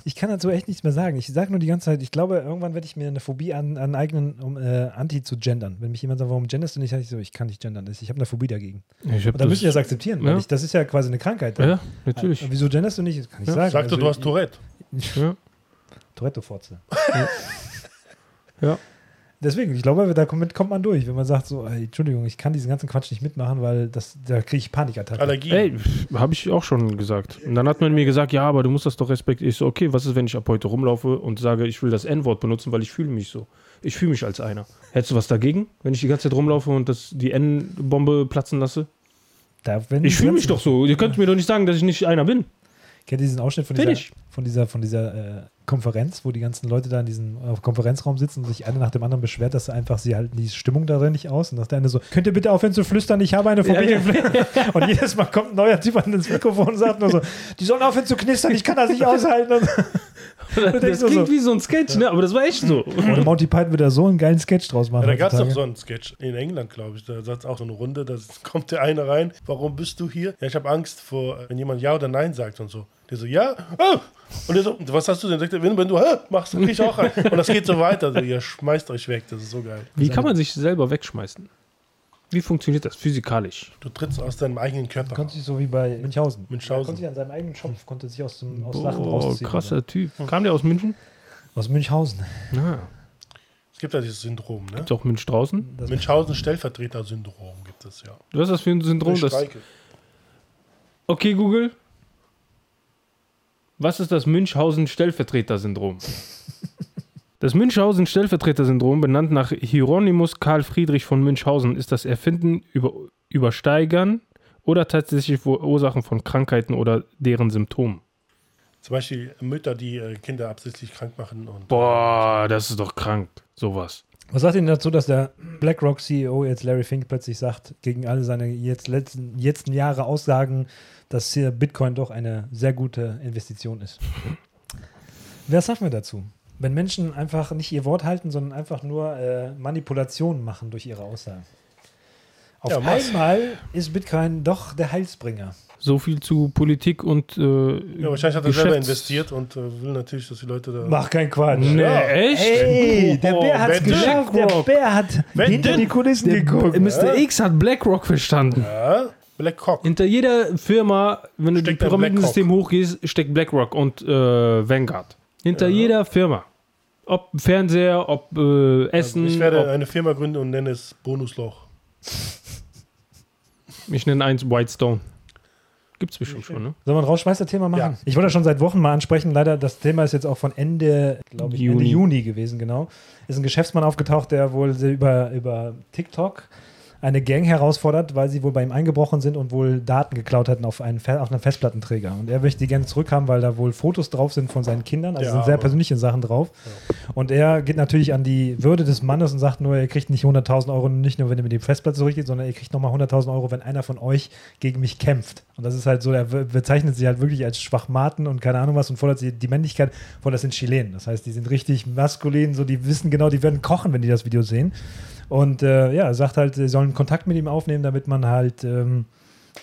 Ich kann dazu echt nichts mehr sagen. Ich sage nur die ganze Zeit, ich glaube, irgendwann werde ich mir eine Phobie an, aneignen, um äh, anti zu gendern. Wenn mich jemand sagt, warum genderst du nicht, sage ich so, ich kann nicht gendern. Ich habe eine Phobie dagegen. ich hab Und dann müssen wir das, akzeptieren, weil Ja. ich, das ist ja quasi eine Krankheit. ja, natürlich. Äh, Wieso genderst du nicht? Das kann ich Ja. sagen. Sagte, Also, du hast Tourette. Ja. Tourette-Forze. Ja. Deswegen, ich glaube, damit kommt man durch, wenn man sagt so, ey, Entschuldigung, ich kann diesen ganzen Quatsch nicht mitmachen, weil das, da kriege ich Panikattacken. Allergie. Ey, habe ich auch schon gesagt. Und dann hat man mir gesagt, ja, aber du musst das doch respektieren. Ich so, okay, was ist, wenn ich ab heute rumlaufe und sage, ich will das N-Wort benutzen, weil ich fühle mich so. Ich fühle mich als einer. Hättest du was dagegen, wenn ich die ganze Zeit rumlaufe und das, die N-Bombe platzen lasse? Da, wenn Ich fühle mich doch so. Ihr könnt mir doch nicht sagen, dass ich nicht einer bin. Kennt ihr diesen Ausschnitt von dieser, Fertig. von dieser, von dieser äh, Konferenz, wo die ganzen Leute da in diesem äh, Konferenzraum sitzen und sich einer nach dem anderen beschwert, dass einfach sie halten die Stimmung darin nicht aus und dass der eine so, könnt ihr bitte aufhören zu flüstern, ich habe eine Phobie. und jedes Mal kommt ein neuer Typ an ins Mikrofon und sagt nur so, die sollen aufhören zu knistern, ich kann das nicht aushalten. Und, Das du klingt so- wie so ein Sketch, ne? Aber das war echt so. und Monty Python wird da so einen geilen Sketch draus machen. Ja, da gab es doch heutzutage. so einen Sketch in England, glaube ich. Da sagt auch so eine Runde, da kommt der eine rein. Warum bist du hier? Ja, ich habe Angst vor, wenn jemand Ja oder Nein sagt und so. Der so, ja, ah. Und der so, was hast du denn? Sagt er, wenn, wenn du ah, machst, dann krieg ich auch rein. Und das geht so weiter. Also, ihr schmeißt euch weg, das ist so geil. Wie kann man sich selber wegschmeißen? Wie funktioniert das physikalisch? Du trittst aus deinem eigenen Du Körper. konntest dich so wie bei Münchhausen. Münchhausen. Er konnte sich an seinem eigenen Schopf, konnte sich aus, dem, aus Lachen rausziehen. krasser Typ. Kam der aus München? Aus Münchhausen. Ah, Es gibt ja dieses Syndrom, ne? ist auch Münch draußen. Das Münchhausen-Stellvertreter-Syndrom gibt es ja. Was ist das für ein Syndrom? Das okay, Google. Was ist das Münchhausen-Stellvertreter-Syndrom? Das Münchhausen-Stellvertreter-Syndrom, benannt nach Hieronymus Karl Friedrich von Münchhausen, ist das Erfinden, über, Übersteigern oder tatsächliche Ursachen von Krankheiten oder deren Symptomen. Zum Beispiel Mütter, die äh, Kinder absichtlich krank machen. Und, Boah, das ist doch krank. Sowas. Was sagt Ihnen dazu, dass der BlackRock-CEO jetzt Larry Fink plötzlich sagt, gegen alle seine jetzt letzten, letzten Jahre Aussagen, dass hier Bitcoin doch eine sehr gute Investition ist? Wer sagt mir dazu? Wenn Menschen einfach nicht ihr Wort halten, sondern einfach nur äh, Manipulationen machen durch ihre Aussagen. Auf Ja, einmal ist Bitcoin doch der Heilsbringer. So viel zu Politik und äh, Ja, wahrscheinlich hat er selber Geschäfts- investiert und äh, will natürlich, dass die Leute da. Mach kein Quatsch. Nee, Ja. echt? Hey, der Bär hat's wenn geschafft. Der BlackRock- Bär hat Wenn hinter denn- die Kulissen geguckt. Mr. X hat BlackRock verstanden. Ja, Black Cock. Hinter jeder Firma, wenn du Steckt ein Pyramidensystem hochgehst, steckt BlackRock und äh, Vanguard. Hinter Ja. jeder Firma. Ob Fernseher, ob äh, Essen. ich werde ob, eine Firma gründen und nenne es Bonusloch. ich nenne eins Whitestone. Gibt's bestimmt schon, ne? Sollen wir ein Rausschmeißer-Thema machen? Ja. Ich wollte das schon seit Wochen mal ansprechen. Leider, das Thema ist jetzt auch von Ende, glaube ich, Ende Juni. Juni gewesen, genau. Ist ein Geschäftsmann aufgetaucht, der wohl über, über TikTok eine Gang herausfordert, weil sie wohl bei ihm eingebrochen sind und wohl Daten geklaut hatten auf einen, auf einen Festplattenträger. Und er möchte die gerne zurückhaben, weil da wohl Fotos drauf sind von seinen Kindern. Also Ja, sind sehr persönliche Sachen drauf. Und er geht natürlich an die Würde des Mannes und sagt nur, er kriegt nicht 100.000 Euro, nicht nur, wenn er mit dem Festplatte zurückgeht, sondern er kriegt nochmal 100.000 Euro, wenn einer von euch gegen mich kämpft. Und das ist halt so, er be- bezeichnet sie halt wirklich als Schwachmaten und keine Ahnung was und fordert sie die Männlichkeit vor, das sind Chilenen. Das heißt, die sind richtig maskulin, so die wissen genau, die werden kochen, wenn die das Video sehen. Und äh, ja, sagt halt, sie sollen Kontakt mit ihm aufnehmen, damit man halt ähm,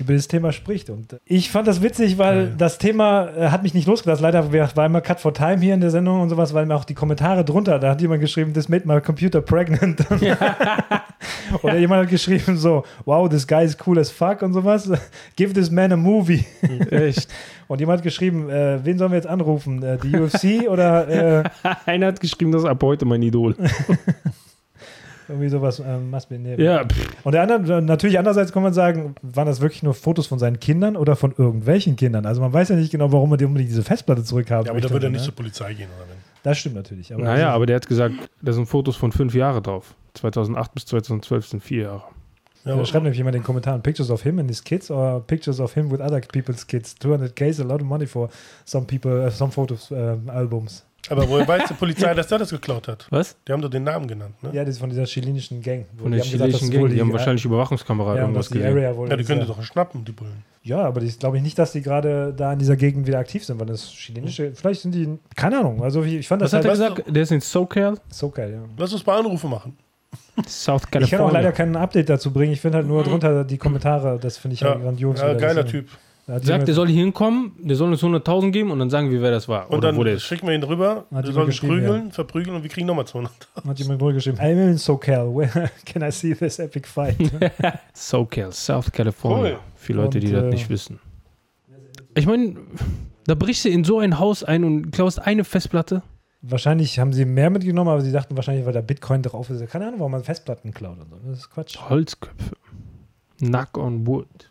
über das Thema spricht. Und ich fand das witzig, weil Geil. das Thema äh, hat mich nicht losgelassen. Leider war immer Cut for Time hier in der Sendung und sowas, weil mir auch die Kommentare drunter, da hat jemand geschrieben, this made my computer pregnant. Oder jemand hat geschrieben so, wow, this guy is cool as fuck und sowas. Give this man a movie. Echt. Und jemand hat geschrieben, äh, wen sollen wir jetzt anrufen? Äh, die UFC oder äh, Einer hat geschrieben, das ist ab heute mein Idol. Irgendwie sowas? Äh, must be, nee. ja, pff, Und der andere, natürlich andererseits kann man sagen, waren das wirklich nur Fotos von seinen Kindern oder von irgendwelchen Kindern? Also man weiß ja nicht genau, warum man die unbedingt diese Festplatte zurückhaben Ja, aber da würde er ne? nicht zur Polizei gehen, oder wenn? Das stimmt natürlich. Aber naja, also, aber der hat gesagt, da sind Fotos von fünf Jahre drauf. 2008 bis 2012 sind vier Jahre. Ja, da schreibt nämlich jemand in den Kommentaren, Pictures of him and his kids or Pictures of him with other people's kids. 200k is a lot of money for some people, uh, some photos, uh, albums. Aber woher weiß die Polizei, dass der das geklaut hat? Was? Die haben doch den Namen genannt, ne? Ja, das ist von dieser chilenischen Gang. Von Die der haben gesagt, chilenischen Gang. Die haben äh, wahrscheinlich Überwachungskamera ja, irgendwas die gesehen. Area wohl Ja, die können die doch schnappen, die Bullen. Ja, aber ich glaube ich nicht, dass die gerade da in dieser Gegend wieder aktiv sind, weil das chilenische, vielleicht sind die, keine Ahnung, also ich, fand das Was hat er halt gesagt? Der ist in SoCal, so geil, ja. Lass uns mal Anrufe machen. South Ich kann auch California. leider kein Update dazu bringen. Ich finde halt nur drunter die Kommentare, das finde ich Ja, halt grandios. ja geiler Typ. Sagt, der soll hier hinkommen, der soll uns 100.000 geben und dann sagen wir, wer das war. Und oder wo der dann ist. schicken wir ihn rüber, Hat wir sollen prügeln, verprügeln und wir kriegen nochmal 200. hat jemand wohl geschrieben. I'm in SoCal. Where can I see this epic fight? SoCal, South California. Cool. Für Leute, die Und, das äh, nicht wissen. Ich meine, da brichst du in so ein Haus ein und klaust eine Festplatte. wahrscheinlich haben sie mehr mitgenommen, aber sie dachten wahrscheinlich, weil da Bitcoin drauf ist. Keine Ahnung, warum man Festplatten klaut und so. Das ist Quatsch. Holzköpfe. Knock on wood.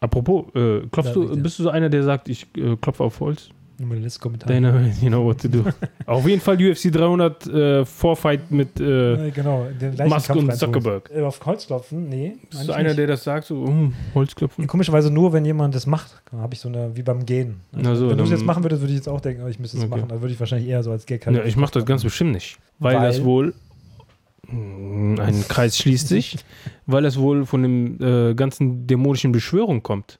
Apropos, äh, klopfst du, bist du so einer, der sagt, ich äh, klopfe auf Holz? Nur mal letztes Kommentar. Deine, you know what to do. Auf jeden Fall UFC 300 äh, Vorfight mit äh, genau, Musk und. Zuckerberg. Äh, Auf Holz klopfen? Nee. Bist du einer, nicht. der das sagt, so, um, Holz klopfen? Komischerweise nur, wenn jemand das macht, habe ich so eine, wie beim Gehen. Na so, wenn du es dann- jetzt machen würdest, würde ich jetzt auch denken, oh, ich müsste es Okay. machen. Da würde ich wahrscheinlich eher so als Gag halt Ja, ich mache das ganz bestimmt nicht. Weil, Weil? das wohl, Mm, ein Kreis schließt sich, weil es wohl von dem äh, ganzen dämonischen Beschwörung kommt.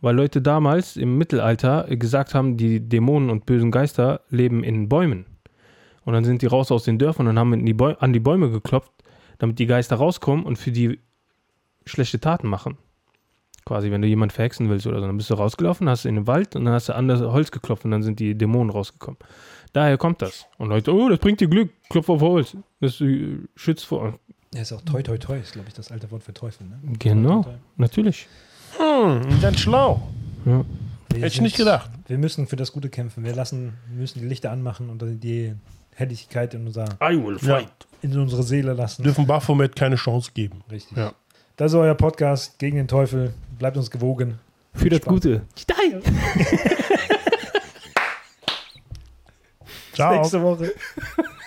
Weil Leute damals im Mittelalter gesagt haben, die Dämonen und bösen Geister leben in Bäumen. Und dann sind die raus aus den Dörfern und haben die Bäu an die Bäume geklopft, damit die Geister rauskommen und für die schlechte Taten machen. Quasi, wenn du jemanden verhexen willst oder so, dann bist du rausgelaufen, hast in den Wald und dann hast du an das Holz geklopft und dann sind die Dämonen rausgekommen. Daher kommt das. Und Leute, oh, das bringt dir Glück, klopf auf Holz. Das äh, schützt vor. Er ist auch toi toi toi, ist glaube ich das alte Wort für Teufel. Ne? Genau, Toi, toi, natürlich. Hm, ganz schlau. Ja. toi. Wir Hätte ich nicht gedacht. Wir müssen für das Gute kämpfen. Wir lassen, wir müssen die Lichter anmachen und die Helligkeit in, unser, I will Ja. in unsere Seele lassen. Dürfen Baphomet keine Chance geben. Richtig. Ja. Das ist euer Podcast gegen den Teufel. Bleibt uns gewogen. Für das. Gute. Ciao. Nächste Woche.